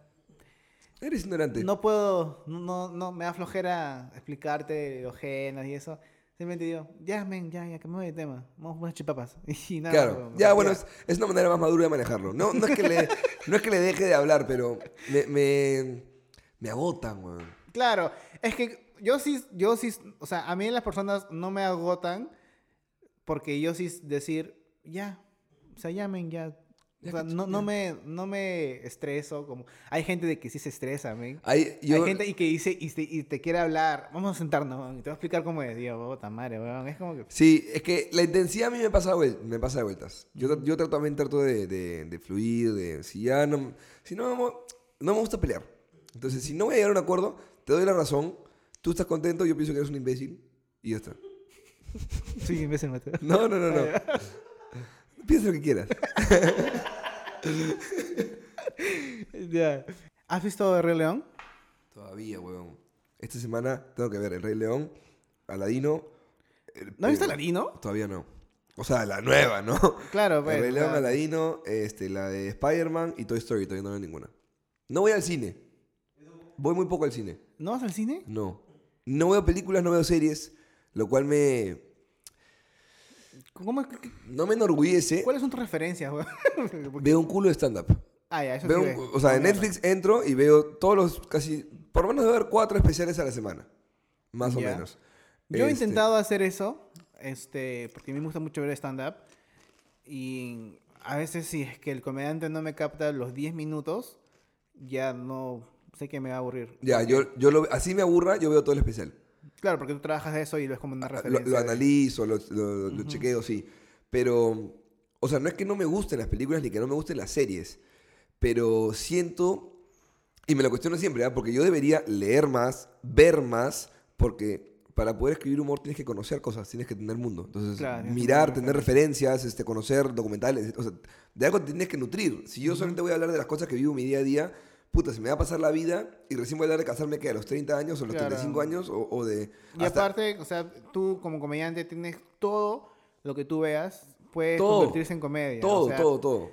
Eres ignorante. no puedo, no, no, me da flojera explicarte los genes y eso. Simplemente digo, ya, men, ya, ya, que me voy de tema. Vamos a poner chipapas. [laughs] Y nada, Claro, ya ya. bueno, es, es una manera más madura de manejarlo. No, no, es, que le, [laughs] no es que le deje de hablar, pero me, me, me agotan, weón. Claro, es que yo sí, yo sí, o sea, a mí las personas no me agotan porque yo sí decir, ya, o sea, llamen, ya. O sea, no, no me, no me estreso, como, hay gente de que sí se estresa, men. Hay, yo, Hay gente y que dice, y te, y te quiere hablar, vamos a sentarnos, y te voy a explicar cómo es, digo, puta madre, weón, es como que... Sí, es que la intensidad a mí me pasa, me pasa de vueltas. Yo, yo trato- también trato de, de, de fluir, de... Si ya no... Si no, no, me gusta pelear. Entonces, si no voy a llegar a un acuerdo, te doy la razón. Tú estás contento, yo pienso que eres un imbécil. Y ya está. Vez de matar. No, no, no, no. Piensa lo que quieras. [laughs] [laughs] Ya. ¿Has visto Rey León? Todavía, weón. Esta semana tengo que ver El Rey León, Aladino. el- ¿No has visto eh, Aladino? Todavía no. O sea, la nueva, ¿no? Claro, pues. El Rey León, o sea, Aladino, este, la de Spider-Man y Toy Story. Todavía no veo ninguna. No voy al cine. Voy muy poco al cine. ¿No vas al cine? No. No veo películas, no veo series. Lo cual me... ¿Cómo, qué- No me enorgullece. ¿Cuáles son tus referencias, weón? [laughs] Porque- Veo un culo de stand-up. Ah, ya, eso Veo sí un- o sea, No, en mierda. Netflix entro y veo todos los casi... Por lo menos debo ver cuatro especiales a la semana. Más o Ya. menos. Yo he Este, intentado hacer eso, este, porque a mí me gusta mucho ver stand-up. Y a veces si es que el comediante no me capta los 10 minutos, ya no sé que me va a aburrir. Ya, yo, yo lo, así me aburra, yo veo todo el especial. Claro, porque tú trabajas de eso y lo es como una Lo, referencia. lo de- analizo, lo, lo- lo chequeo, sí. Pero, o sea, no es que no me gusten las películas ni que no me gusten las series. Pero siento, y me lo cuestiono siempre, ¿ah? porque yo debería leer más, ver más, porque para poder escribir humor tienes que conocer cosas, tienes que tener mundo. Entonces, Claro, mirar, tener tener referencias, este, conocer documentales, o sea, de algo te tienes que nutrir. Si yo solamente voy a hablar de las cosas que vivo mi día a día, puta, se me va a pasar la vida y recién voy a hablar de casarme que a los 30 años o a los Claro. 35 años o, o de... Y hasta- aparte, o sea, tú como comediante tienes todo lo que tú veas, puede convertirse en comedia. Todo, o sea, todo, todo.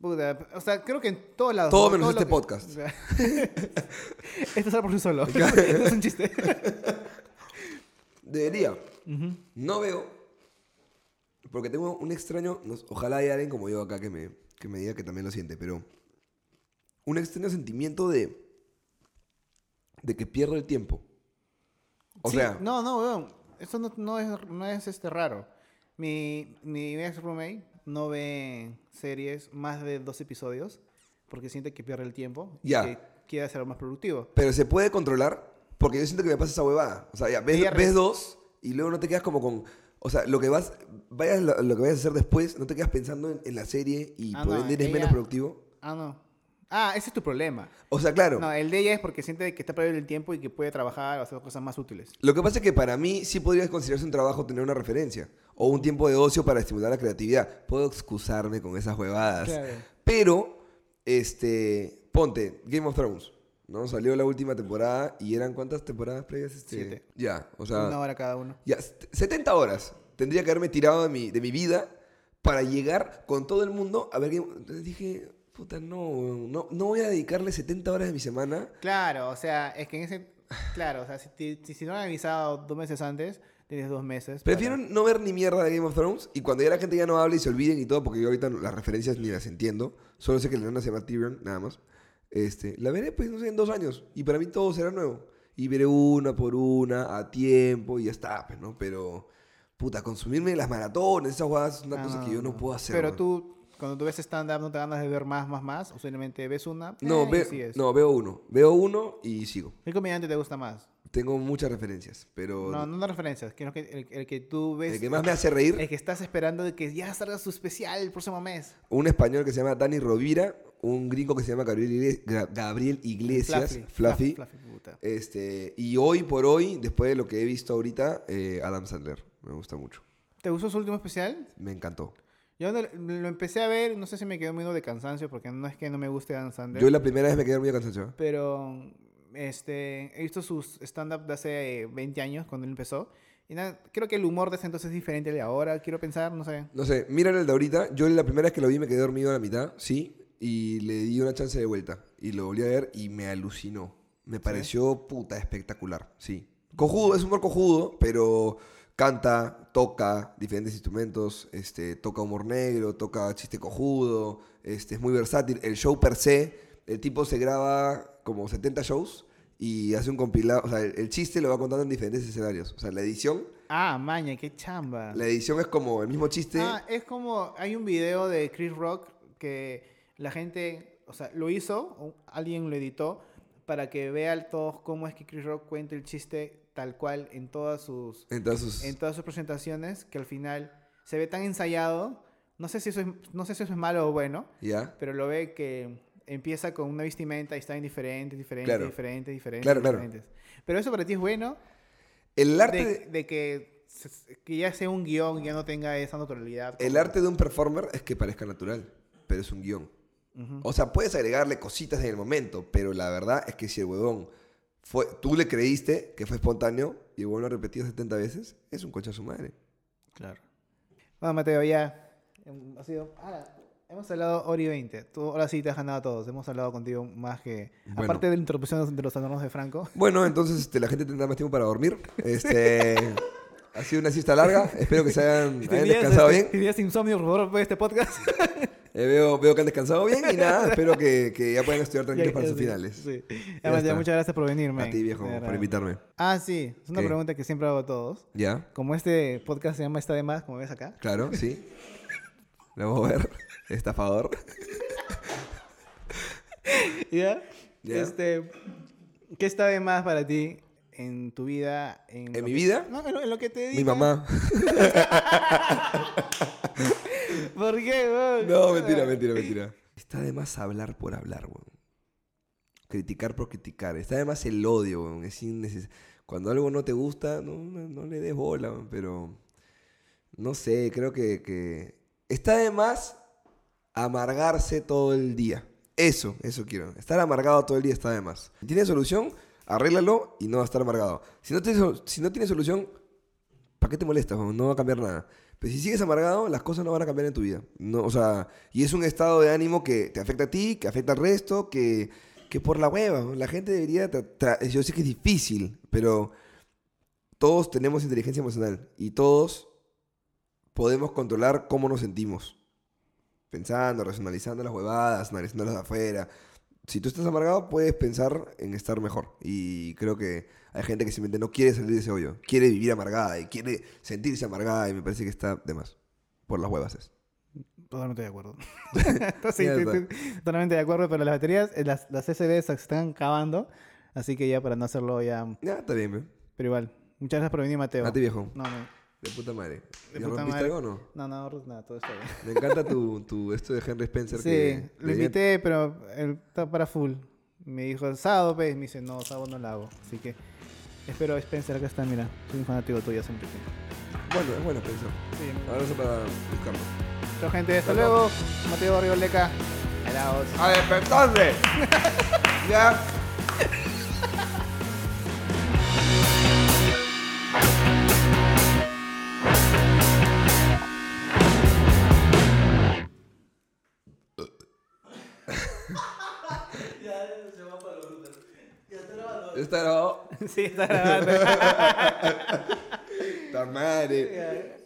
puta, o sea, creo que en todos lados. Todo ¿no? menos este que- podcast. o [laughs] sea, Esto sale por sí solo. [laughs] [laughs] Esto es un chiste. Debería. No veo. Porque tengo un extraño. ojalá haya alguien como yo acá que me, que me diga que también lo siente, pero. Un extraño sentimiento de. de que pierdo el tiempo. O Sí, sea. No, no, weón. Eso no, no es, no es este raro. Mi, mi ex roommate no ve series más de dos episodios porque siente que pierde el tiempo y que quiere hacerlo más productivo. Pero se puede controlar porque yo siento que me pasa esa huevada. O sea, ya, ves, ves dos y luego no te quedas como con... O sea, lo que vas, vayas, lo, lo que vayas a hacer después, no te quedas pensando en, en la serie y Ah, por no, ella- menos productivo. Ah, no. Ah, ese es tu problema. O sea, claro. No, el de ella es porque siente que está perdiendo el tiempo y que puede trabajar o hacer cosas más útiles. Lo que pasa es que para mí sí podría considerarse un trabajo tener una referencia o un tiempo de ocio para estimular la creatividad. Puedo excusarme con esas huevadas. Claro. Pero, este, ponte, Game of Thrones, ¿no? Salió la última temporada y eran ¿cuántas temporadas previas? Este? Siete. Ya, o sea, Una hora cada uno. ya, set- 70 horas tendría que haberme tirado de mi, de mi vida para llegar con todo el mundo a ver Game Entonces dije, puta, no, no, no voy a dedicarle 70 horas de mi semana. Claro, o sea, es que en ese... Claro, o sea, si, te- si, si no han avisado dos meses antes, tienes dos meses. para- Prefiero no ver ni mierda de Game of Thrones y cuando ya la gente ya no hable y se olviden y todo, porque yo ahorita las referencias ni las entiendo, solo sé que Leona se llama Tyrion, nada más. Este, la veré, pues, no sé, en dos años y para mí todo será nuevo. Y veré una por una, a tiempo y ya está, pues, ¿no? Pero, puta, consumirme las maratones, esas jugadas es una Ah, cosa que yo no puedo hacer. Pero ¿no? tú, cuando tú ves stand-up, no te ganas de ver más, más, más. O simplemente ves una. No, eh, y ve- sigues. no, veo uno. Veo uno y sigo. ¿Qué comediante te gusta más? Tengo muchas referencias, pero No, no, no referencias. Que el, el que tú ves. el que más me hace reír, el que estás esperando de que ya salga su especial el próximo mes. un español que se llama Dani Rovira, un gringo que se llama Gabriel Iglesias, Fluffy. Fluffy, puta. Este, y hoy por hoy, después de lo que he visto ahorita, eh, Adam Sandler. Me gusta mucho. ¿Te gustó su último especial? Me encantó. Yo no- lo empecé a ver, no sé si me quedó medio de cansancio, porque no es que no me guste Dan Sandler. Yo la primera vez me quedé muy cansancio. Pero este, he visto sus stand-up de hace eh, 20 años, cuando él empezó. Y nada, creo que el humor de ese entonces es diferente al de ahora. Quiero pensar, no sé. No sé, míralo el de ahorita. Yo la primera vez que lo vi me quedé dormido a la mitad, sí. Y le di una chance de vuelta. Y lo volví a ver y me alucinó. Me pareció puta espectacular, sí. Cojudo, es humor cojudo, pero canta, toca diferentes instrumentos, este, toca humor negro, toca chiste cojudo, este, es muy versátil. El show per se, el tipo se graba como 70 shows y hace un compilado, o sea, el, el chiste lo va contando en diferentes escenarios. O sea, la edición, Ah, maña, qué chamba. la edición es como el mismo chiste. Ah, es como, hay un video de Chris Rock que la gente, o sea, lo hizo, alguien lo editó, para que vean todos cómo es que Chris Rock cuenta el chiste tal cual en todas sus, En todas sus- en todas sus presentaciones, que al final se ve tan ensayado. No sé si eso es, no sé si eso es malo o bueno, ¿Ya? pero lo ve que empieza con una vestimenta y está en diferentes, diferentes, Claro. diferentes, diferentes, Claro, claro. diferentes. Pero eso para ti es bueno, El arte, de, de- de que, que ya sea un guion, ya no tenga esa naturalidad. el arte de un performer es que parezca natural, pero es un guion. Ujú. O sea, puedes agregarle cositas en el momento, pero la verdad es que si el huevón fue, tú le creíste que fue espontáneo y el huevón lo ha repetido 70 veces, es un coche a su madre. Claro. Bueno, Mateo, ya. em, Ha sido. ah, hemos hablado y 20. Tú ahora sí te has ganado a todos. Hemos hablado contigo más que. Bueno. Aparte de la interrupción de los alumnos de Franco. Bueno, entonces este, la gente tendrá más tiempo para dormir. Este, ha sido una siesta larga. Espero que se hayan, Si [laughs] hayan tenías, descansado este, bien. Si tenías insomnio, por favor, este podcast. [laughs] Eh, veo, veo que han descansado bien y nada, [laughs] espero que, que ya puedan estudiar tranquilos para sus sí, finales. Sí. Ya Además, ya muchas gracias por venir, A ti, viejo, por invitarme. Ah, sí. Es una ¿Qué? pregunta que siempre hago a todos. ¿Ya? Como este podcast se llama Está de más, como ves acá. Claro, sí. [laughs] Lo vamos a ver. Estafador. [laughs] ¿Ya? Ya. Este, ¿Qué está de más para ti en tu vida? ¿En, ¿En lo mi que- vida? No, en lo, en lo que te Mi dedicas. mamá. [laughs] ¿Por qué, weón? No, mentira, mentira, mentira. Está de más hablar por hablar, weón. Criticar por criticar. Está de más el odio, weón. Es innecesario. Cuando algo no te gusta, no, no, no le des bola, weón. Pero, no sé, creo que, que... Está de más amargarse todo el día. Eso, eso quiero. Estar amargado todo el día está de más. Si tiene solución, arréglalo y no va a estar amargado. Si no tiene, sol- si no tiene solución, ¿para qué te molestas? weón? No va a cambiar nada. Pero si sigues amargado, las cosas no van a cambiar en tu vida. No, o sea, y es un estado de ánimo que te afecta a ti, que afecta al resto, que, que por la hueva. La gente debería... yo sé que es difícil, pero todos tenemos inteligencia emocional y todos podemos controlar cómo nos sentimos. Pensando, racionalizando las huevadas, analizándolas afuera. Si tú estás amargado, puedes pensar en estar mejor. Y creo que hay gente que simplemente no quiere salir de ese hoyo. Quiere vivir amargada y quiere sentirse amargada. Y me parece que está de más. Por las huevas es. Totalmente de acuerdo. [laughs] totalmente de acuerdo, pero las baterías, eh, las, las SD se están acabando, así que ya para no hacerlo ya... Ya, está bien, ve. Pero igual, muchas gracias por venir, Mateo. A ti, viejo. No, no, De puta madre. De ¿Ya puta rompiste madre. algo o no? no, no, Ruth, nada, todo está bien. Me encanta tu, tu esto de Henry Spencer. Sí, que lo invité, pero él está para full. Me dijo, el sábado, pues, me dice, no, sábado no lo hago. Así que espero, Spencer, acá está, mira, soy un fanático tuyo siempre. Bueno, es bueno pensar. Sí, Abrazo para buscarlo. Chao, gente, hasta luego. Mateo Rigoleca. Alaos. ¡A despertarse! [laughs] Ya, está. Está grabado. Sí, está grabando. [laughs] ¡Ta madre!